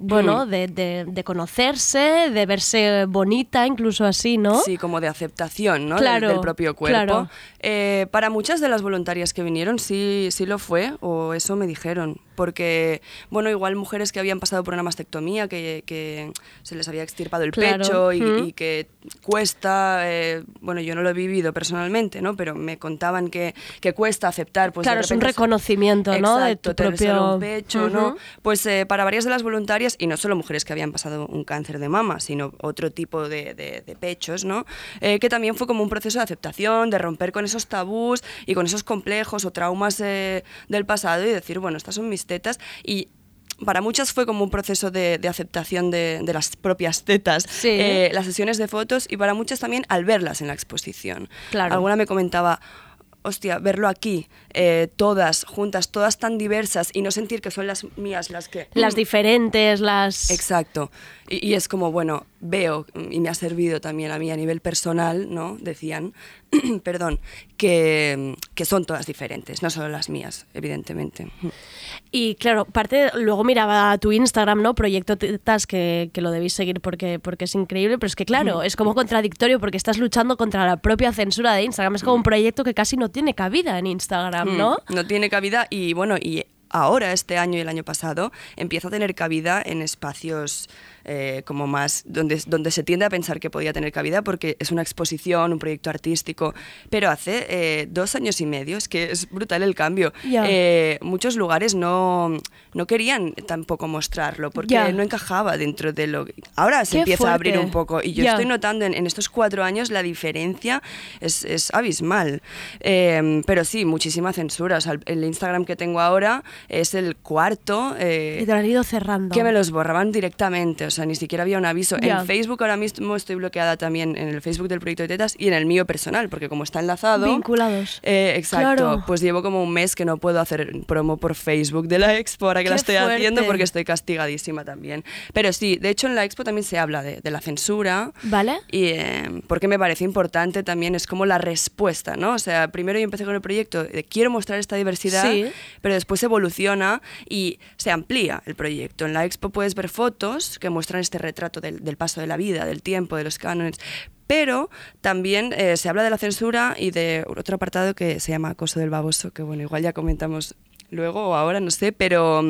bueno, Mm. de, de- de conocerse, de verse bonita, incluso así, ¿no? Sí, como de aceptación ¿no? Del- Claro, del, propio cuerpo. claro. Eh, para muchas de las voluntarias que vinieron sí, sí lo fue, o eso me dijeron. Porque, bueno, igual mujeres que habían pasado por una mastectomía, que, que se les había extirpado el Claro. pecho y, Mm. y que cuesta, eh, bueno, yo no lo he vivido personalmente, ¿no? Pero me contaban que, que cuesta aceptar, pues de claro, es un repente reconocimiento, ¿no? De Exacto, tu tener solo propio pecho, ¿no? Ujú. Pues eh, para varias de las voluntarias, y no solo mujeres que habían pasado un cáncer de mama, sino otro tipo de, de- de pechos, ¿no? Eh, que también fue como un proceso de aceptación, de romper con esos tabús y con esos complejos o traumas eh, del pasado y decir, bueno, estas son mis tetas y para muchas fue como un proceso de, de aceptación de, de las propias tetas, eh, las sesiones de fotos y para muchas también al verlas en la exposición. Claro. Alguna me comentaba, hostia, verlo aquí, eh, todas juntas, todas tan diversas y no sentir que son las mías las que... Las diferentes, las... Exacto. Y, y es como, bueno, veo, y me ha servido también a mí a nivel personal, ¿no? Decían, <clears throat> perdón, que, que son todas diferentes, no solo las mías, evidentemente. Y claro, parte, luego miraba tu Instagram, ¿no? Proyecto Tetas, que, que lo debéis seguir porque, porque es increíble, pero es que claro, es como contradictorio porque estás luchando contra la propia censura de Instagram. Es como un proyecto que casi no tiene cabida en Instagram, ¿no? Mm, No tiene cabida y bueno, y ahora, este año y el año pasado, empieza a tener cabida en espacios eh, como más, donde, donde se tiende a pensar que podía tener cabida porque es una exposición, un proyecto artístico, pero hace eh, dos años y medio, es que es brutal el cambio. Ya. Eh, muchos lugares no, no querían tampoco mostrarlo porque Ya. no encajaba dentro de lo... Ahora se Qué empieza a abrir fuerte. un poco y yo Ya. estoy notando en, en estos cuatro años la diferencia es, es abismal. Eh, pero sí, muchísima censura. O sea, el, el Instagram que tengo ahora es el cuarto. eh, Y te lo han ido cerrando. que me los borraban directamente, o sea, ni siquiera había un aviso. Ya. En Facebook ahora mismo estoy bloqueada también, en el Facebook del proyecto de tetas y en el mío personal, porque como está enlazado... Vinculados. Eh, exacto, Claro. pues llevo como un mes que no puedo hacer promo por Facebook de la expo, ahora que la Qué estoy haciendo fuerte. porque estoy castigadísima también. Pero sí, de hecho en la expo también se habla de, de la censura. ¿Vale? Y eh, porque me parece importante también, es como la respuesta, ¿no? O sea, primero yo empecé con el proyecto de quiero mostrar esta diversidad, Sí. pero después evoluciona y se amplía el proyecto. En la expo puedes ver fotos que muestran este retrato del, del paso de la vida, del tiempo, de los cánones. Pero también eh, se habla de la censura y de otro apartado que se llama acoso del baboso, que bueno, igual ya comentamos luego o ahora, no sé, pero,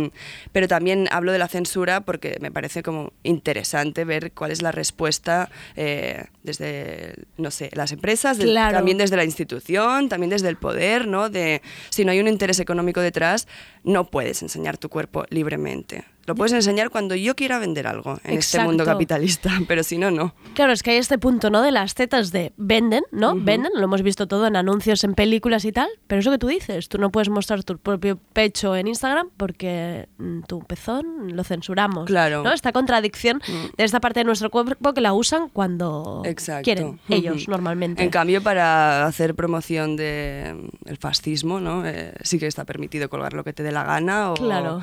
pero también hablo de la censura porque me parece como interesante ver cuál es la respuesta eh, desde, no sé, las empresas, Claro. también desde la institución, también desde el poder, ¿no? De si no hay un interés económico detrás, no puedes enseñar tu cuerpo libremente. Lo puedes enseñar cuando yo quiera vender algo en este mundo capitalista, <laughs> pero si no, no. Claro, es que hay este punto, ¿no? De las tetas de venden, ¿no? Venden, lo hemos visto todo en anuncios, en películas y tal, pero eso que tú dices, tú no puedes mostrar tu propio pecho en Instagram porque mm, tu pezón lo censuramos. Claro. ¿no? Esta contradicción de esta parte de nuestro cuerpo que la usan cuando Exacto. quieren, ellos normalmente. En cambio, para hacer promoción del fascismo, ¿no? Eh, sí que está permitido colgar lo que te dé la gana o, Claro.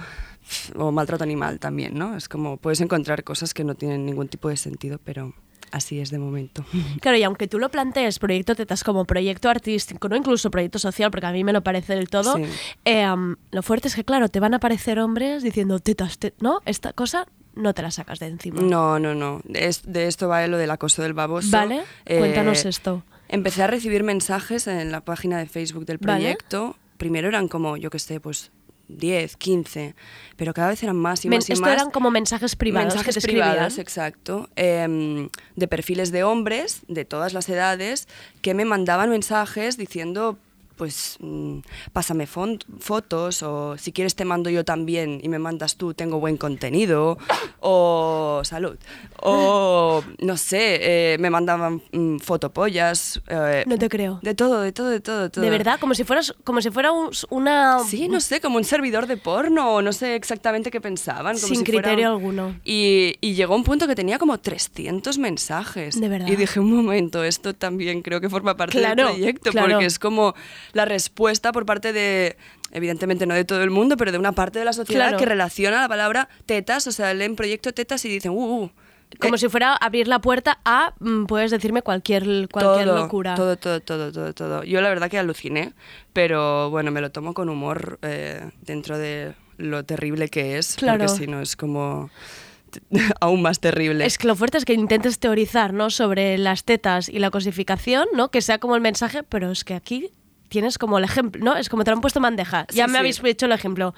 O maltrato animal también, ¿no? Es como puedes encontrar cosas que no tienen ningún tipo de sentido, pero así es de momento. <laughs> Claro, y aunque tú lo plantees, Proyecto Tetas, como proyecto artístico, no incluso proyecto social, porque a mí me lo parece del todo, Sí. eh, am, lo fuerte es que, claro, te van a aparecer hombres diciendo tetas, te-", ¿no? Esta cosa no te la sacas de encima. No, no, no. Es- de esto va lo del acoso del baboso. Vale, Eh, cuéntanos esto. Empecé a recibir mensajes en la página de Facebook del Vale. proyecto primero eran como, yo qué sé, pues 10, 15, pero cada vez eran más y Men- más y esto más. eran como mensajes privados Mensajes que te privados, exacto. em, de perfiles de hombres de todas las edades que me mandaban mensajes diciendo, pues, mm, pásame fotos o si quieres te mando yo también y me mandas tú, tengo buen contenido o salud. O, no sé, eh, me mandaban mm, fotopollas. eh, No te creo. De todo, de todo, de todo. de todo. De verdad, como si fueras, como si fuera un- una. Sí, no sé, como un servidor de porno, o no sé exactamente qué pensaban. Como Sin si criterio un- alguno. Y, y llegó un punto que tenía como 300 mensajes. De verdad. Y dije, un momento, esto también creo que forma parte Claro, del proyecto, claro. porque es como la respuesta por parte de, evidentemente no de todo el mundo, pero de una parte de la sociedad Claro. que relaciona la palabra tetas, o sea, leen proyecto tetas y dicen, uh, uh. Como si fuera abrir la puerta a. mm, puedes decirme cualquier, cualquier todo, locura. Todo, todo, todo, todo, todo. Yo la verdad que aluciné, pero bueno, me lo tomo con humor eh, dentro de lo terrible que es, Claro. porque si no es como <laughs> aún más terrible. Es que lo fuerte es que intentes teorizar, ¿no? Sobre las tetas y la cosificación, ¿no? Que sea como el mensaje, pero es que aquí tienes como el ejemplo, ¿no? Es como te lo han puesto en bandeja. Sí, ya me sí. habéis hecho el ejemplo.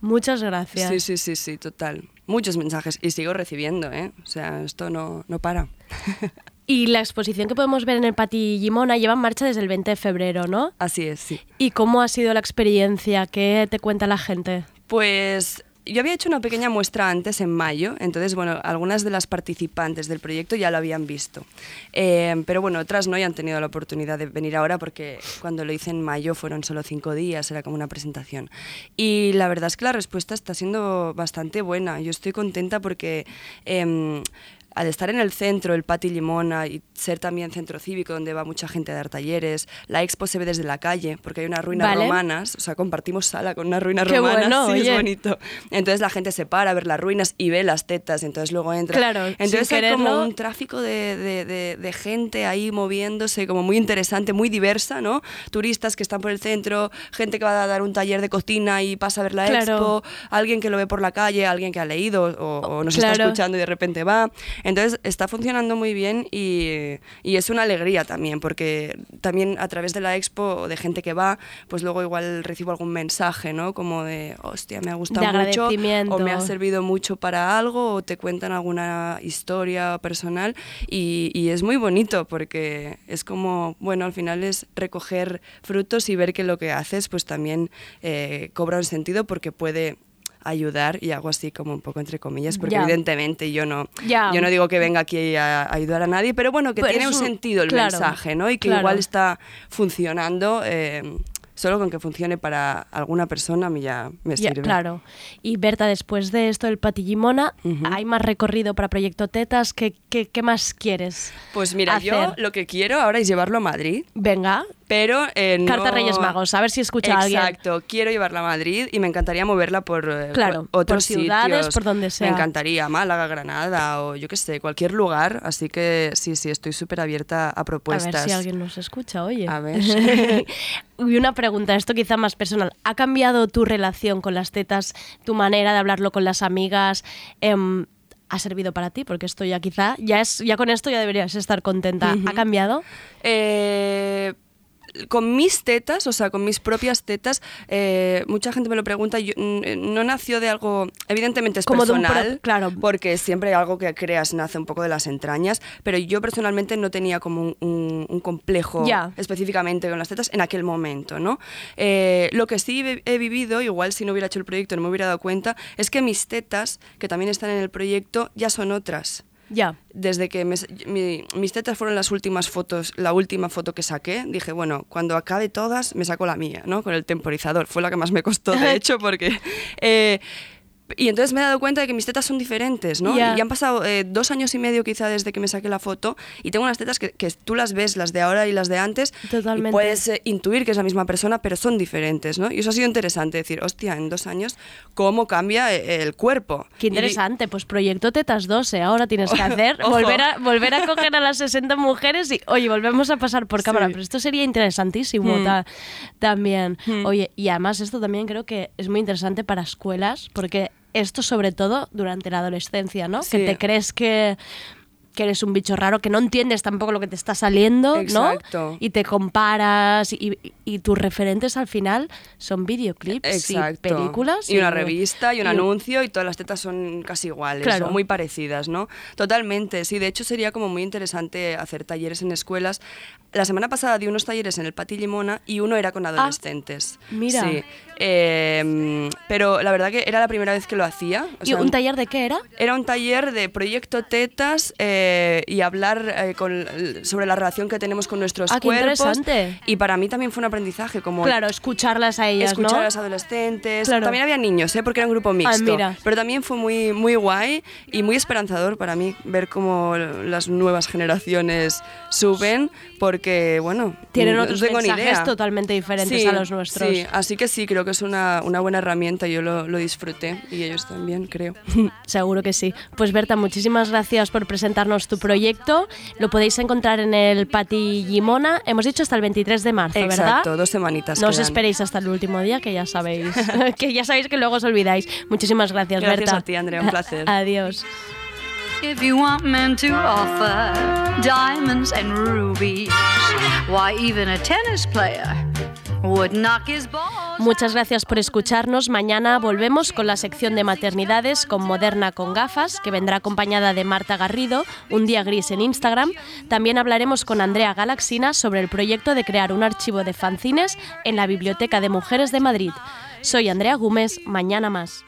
Muchas gracias. Sí, sí, sí, sí, total. Muchos mensajes y sigo recibiendo, ¿eh? O sea, esto no, no para. <laughs> Y la exposición que podemos ver en el Pati Gimona lleva en marcha desde el 20 de febrero, ¿no? Así es, sí. ¿Y cómo ha sido la experiencia? ¿Qué te cuenta la gente? Pues yo había hecho una pequeña muestra antes en mayo, entonces, bueno, algunas de las participantes del proyecto ya lo habían visto. Eh, pero bueno, otras no y han tenido la oportunidad de venir ahora porque cuando lo hice en mayo fueron solo cinco días, era como una presentación. Y la verdad es que la respuesta está siendo bastante buena. Yo estoy contenta porque... em, al estar en el centro, el Pati Limona, y ser también centro cívico donde va mucha gente a dar talleres, la expo se ve desde la calle porque hay unas ruinas Vale. romanas, o sea, compartimos sala con unas ruinas Qué romanas, bueno, <laughs> sí, oye. es bonito. Entonces la gente se para a ver las ruinas y ve las tetas, entonces luego entra. Claro, entonces hay como un tráfico de, de- de- de gente ahí moviéndose, como muy interesante, muy diversa, ¿no? Turistas que están por el centro, gente que va a dar un taller de cocina y pasa a ver la Claro. expo, alguien que lo ve por la calle, alguien que ha leído o, o nos está escuchando y de repente va. Entonces está funcionando muy bien y, y es una alegría también, porque también a través de la expo o de gente que va, pues luego igual recibo algún mensaje, ¿no? Como de, hostia, me ha gustado mucho o me ha servido mucho para algo o te cuentan alguna historia personal y, y es muy bonito porque es como, bueno, al final es recoger frutos y ver que lo que haces pues también eh, cobra un sentido porque puede ayudar y hago así como un poco entre comillas porque Ya. evidentemente yo no Ya. yo no digo que venga aquí a, a ayudar a nadie pero bueno que Pero tiene un un- sentido el claro, mensaje no y que claro. igual está funcionando eh, solo con que funcione para alguna persona a mí ya me sirve claro. Y Berta, después de esto del Pati Gimona, ¿hay más recorrido para Proyecto Tetas? ¿Qué, qué, qué más quieres? Pues mira, yo lo que quiero ahora es llevarlo a Madrid. Venga. Pero eh, no- Carta Reyes Magos, a ver si escucha a alguien. Exacto, quiero llevarla a Madrid y me encantaría moverla por eh, Claro, por otros por ciudades, sitios. por donde sea. Me encantaría, Málaga, Granada o yo qué sé, cualquier lugar. Así que sí, sí, estoy súper abierta a A propuestas. ver si alguien nos escucha, oye. A ver. <laughs> y una pregunta, esto quizá más personal. ¿Ha cambiado tu relación con las tetas, tu manera de hablarlo con las amigas? Em, ¿Ha servido para ti? Porque esto ya quizá, ya, es, ya con esto ya deberías estar contenta. ¿Ha cambiado? Eh, con mis tetas, o sea, con mis propias tetas, eh, mucha gente me lo pregunta, yo, mm, no nació de algo, evidentemente es Como de un personal, claro. porque siempre algo que creas nace un poco de las entrañas, pero yo personalmente no tenía como un, un- un complejo específicamente con las tetas en aquel momento, ¿no? Eh, lo que sí he vivido, igual si no hubiera hecho el proyecto no me hubiera dado cuenta, es que mis tetas, que también están en el proyecto, ya son otras Ya. desde que me- mi- mis tetas fueron las últimas fotos, la última foto que saqué, dije, bueno, cuando acabe todas, me saco la mía, ¿no? Con el temporizador. Fue la que más me costó, de <laughs> hecho, porque... eh, y entonces me he dado cuenta de que mis tetas son diferentes, ¿no? Ya. Y han pasado eh, dos años y medio quizá desde que me saqué la foto y tengo unas tetas que, que tú las ves, las de ahora y las de antes, Totalmente. y puedes eh, intuir que es la misma persona, pero son diferentes, ¿no? Y eso ha sido interesante, decir, hostia, en dos años, ¿cómo cambia eh, el cuerpo? Qué Y interesante, pues Proyecto Tetas 12, ahora tienes que <laughs> hacer, volver a, volver a coger a las 60 mujeres y, oye, volvemos a pasar por cámara, pero esto sería interesantísimo Hmm. ta- también. Hmm. Oye, y además esto también creo que es muy interesante para escuelas, porque esto sobre todo durante la adolescencia, ¿no? Sí. Que te crees que que eres un bicho raro, que no entiendes tampoco lo que te está saliendo, Exacto. ¿no? Y te comparas y, y tus referentes al final son videoclips y películas. Y una revista y un y- anuncio y todas las tetas son casi iguales Claro. o muy parecidas, ¿no? Totalmente, sí. De hecho sería como muy interesante hacer talleres en escuelas. La semana pasada di unos talleres en el Pati Limona y uno era con adolescentes. Ah, mira. Sí. Eh, pero la verdad que era la primera vez que lo hacía. o ¿Y sea, un taller de qué era? era un taller de proyecto tetas eh, y hablar eh, con- sobre la relación que tenemos con nuestros Ah, cuerpos. interesante. Y para mí también fue un aprendizaje, como Claro, escucharlas a ellas, escuchar ¿no? a las adolescentes. Claro. También había niños, ¿eh? porque era un grupo mixto. mira. Pero también fue muy, muy guay y muy esperanzador para mí ver cómo las nuevas generaciones suben, porque, bueno, Tienen no otros tengo ni mensajes idea. totalmente diferentes Sí, a los nuestros. Sí, así que sí, creo que es una, una buena herramienta. Yo lo, lo disfruté y ellos también, creo. <laughs> Seguro que sí. Pues Berta, muchísimas gracias por presentarnos tu proyecto. Lo podéis encontrar en el Pati Gimona. Hemos dicho hasta el 23 de marzo, ¿verdad? Exacto, dos semanitas. No os esperéis hasta el último día, que ya sabéis, <laughs> que ya sabéis que luego os olvidáis. Muchísimas gracias, Gracias Berta. a ti, Andrea, un placer. <laughs> Adiós. If you want men to offer diamonds and rubies, why even a tennis player Muchas gracias por escucharnos. Mañana volvemos con la sección de maternidades con Moderna con gafas, que vendrá acompañada de Marta Garrido, un día gris en Instagram. También hablaremos con Andrea Galaxina sobre el proyecto de crear un archivo de fanzines en la Biblioteca de Mujeres de Madrid. Soy Andrea Gómez, mañana más.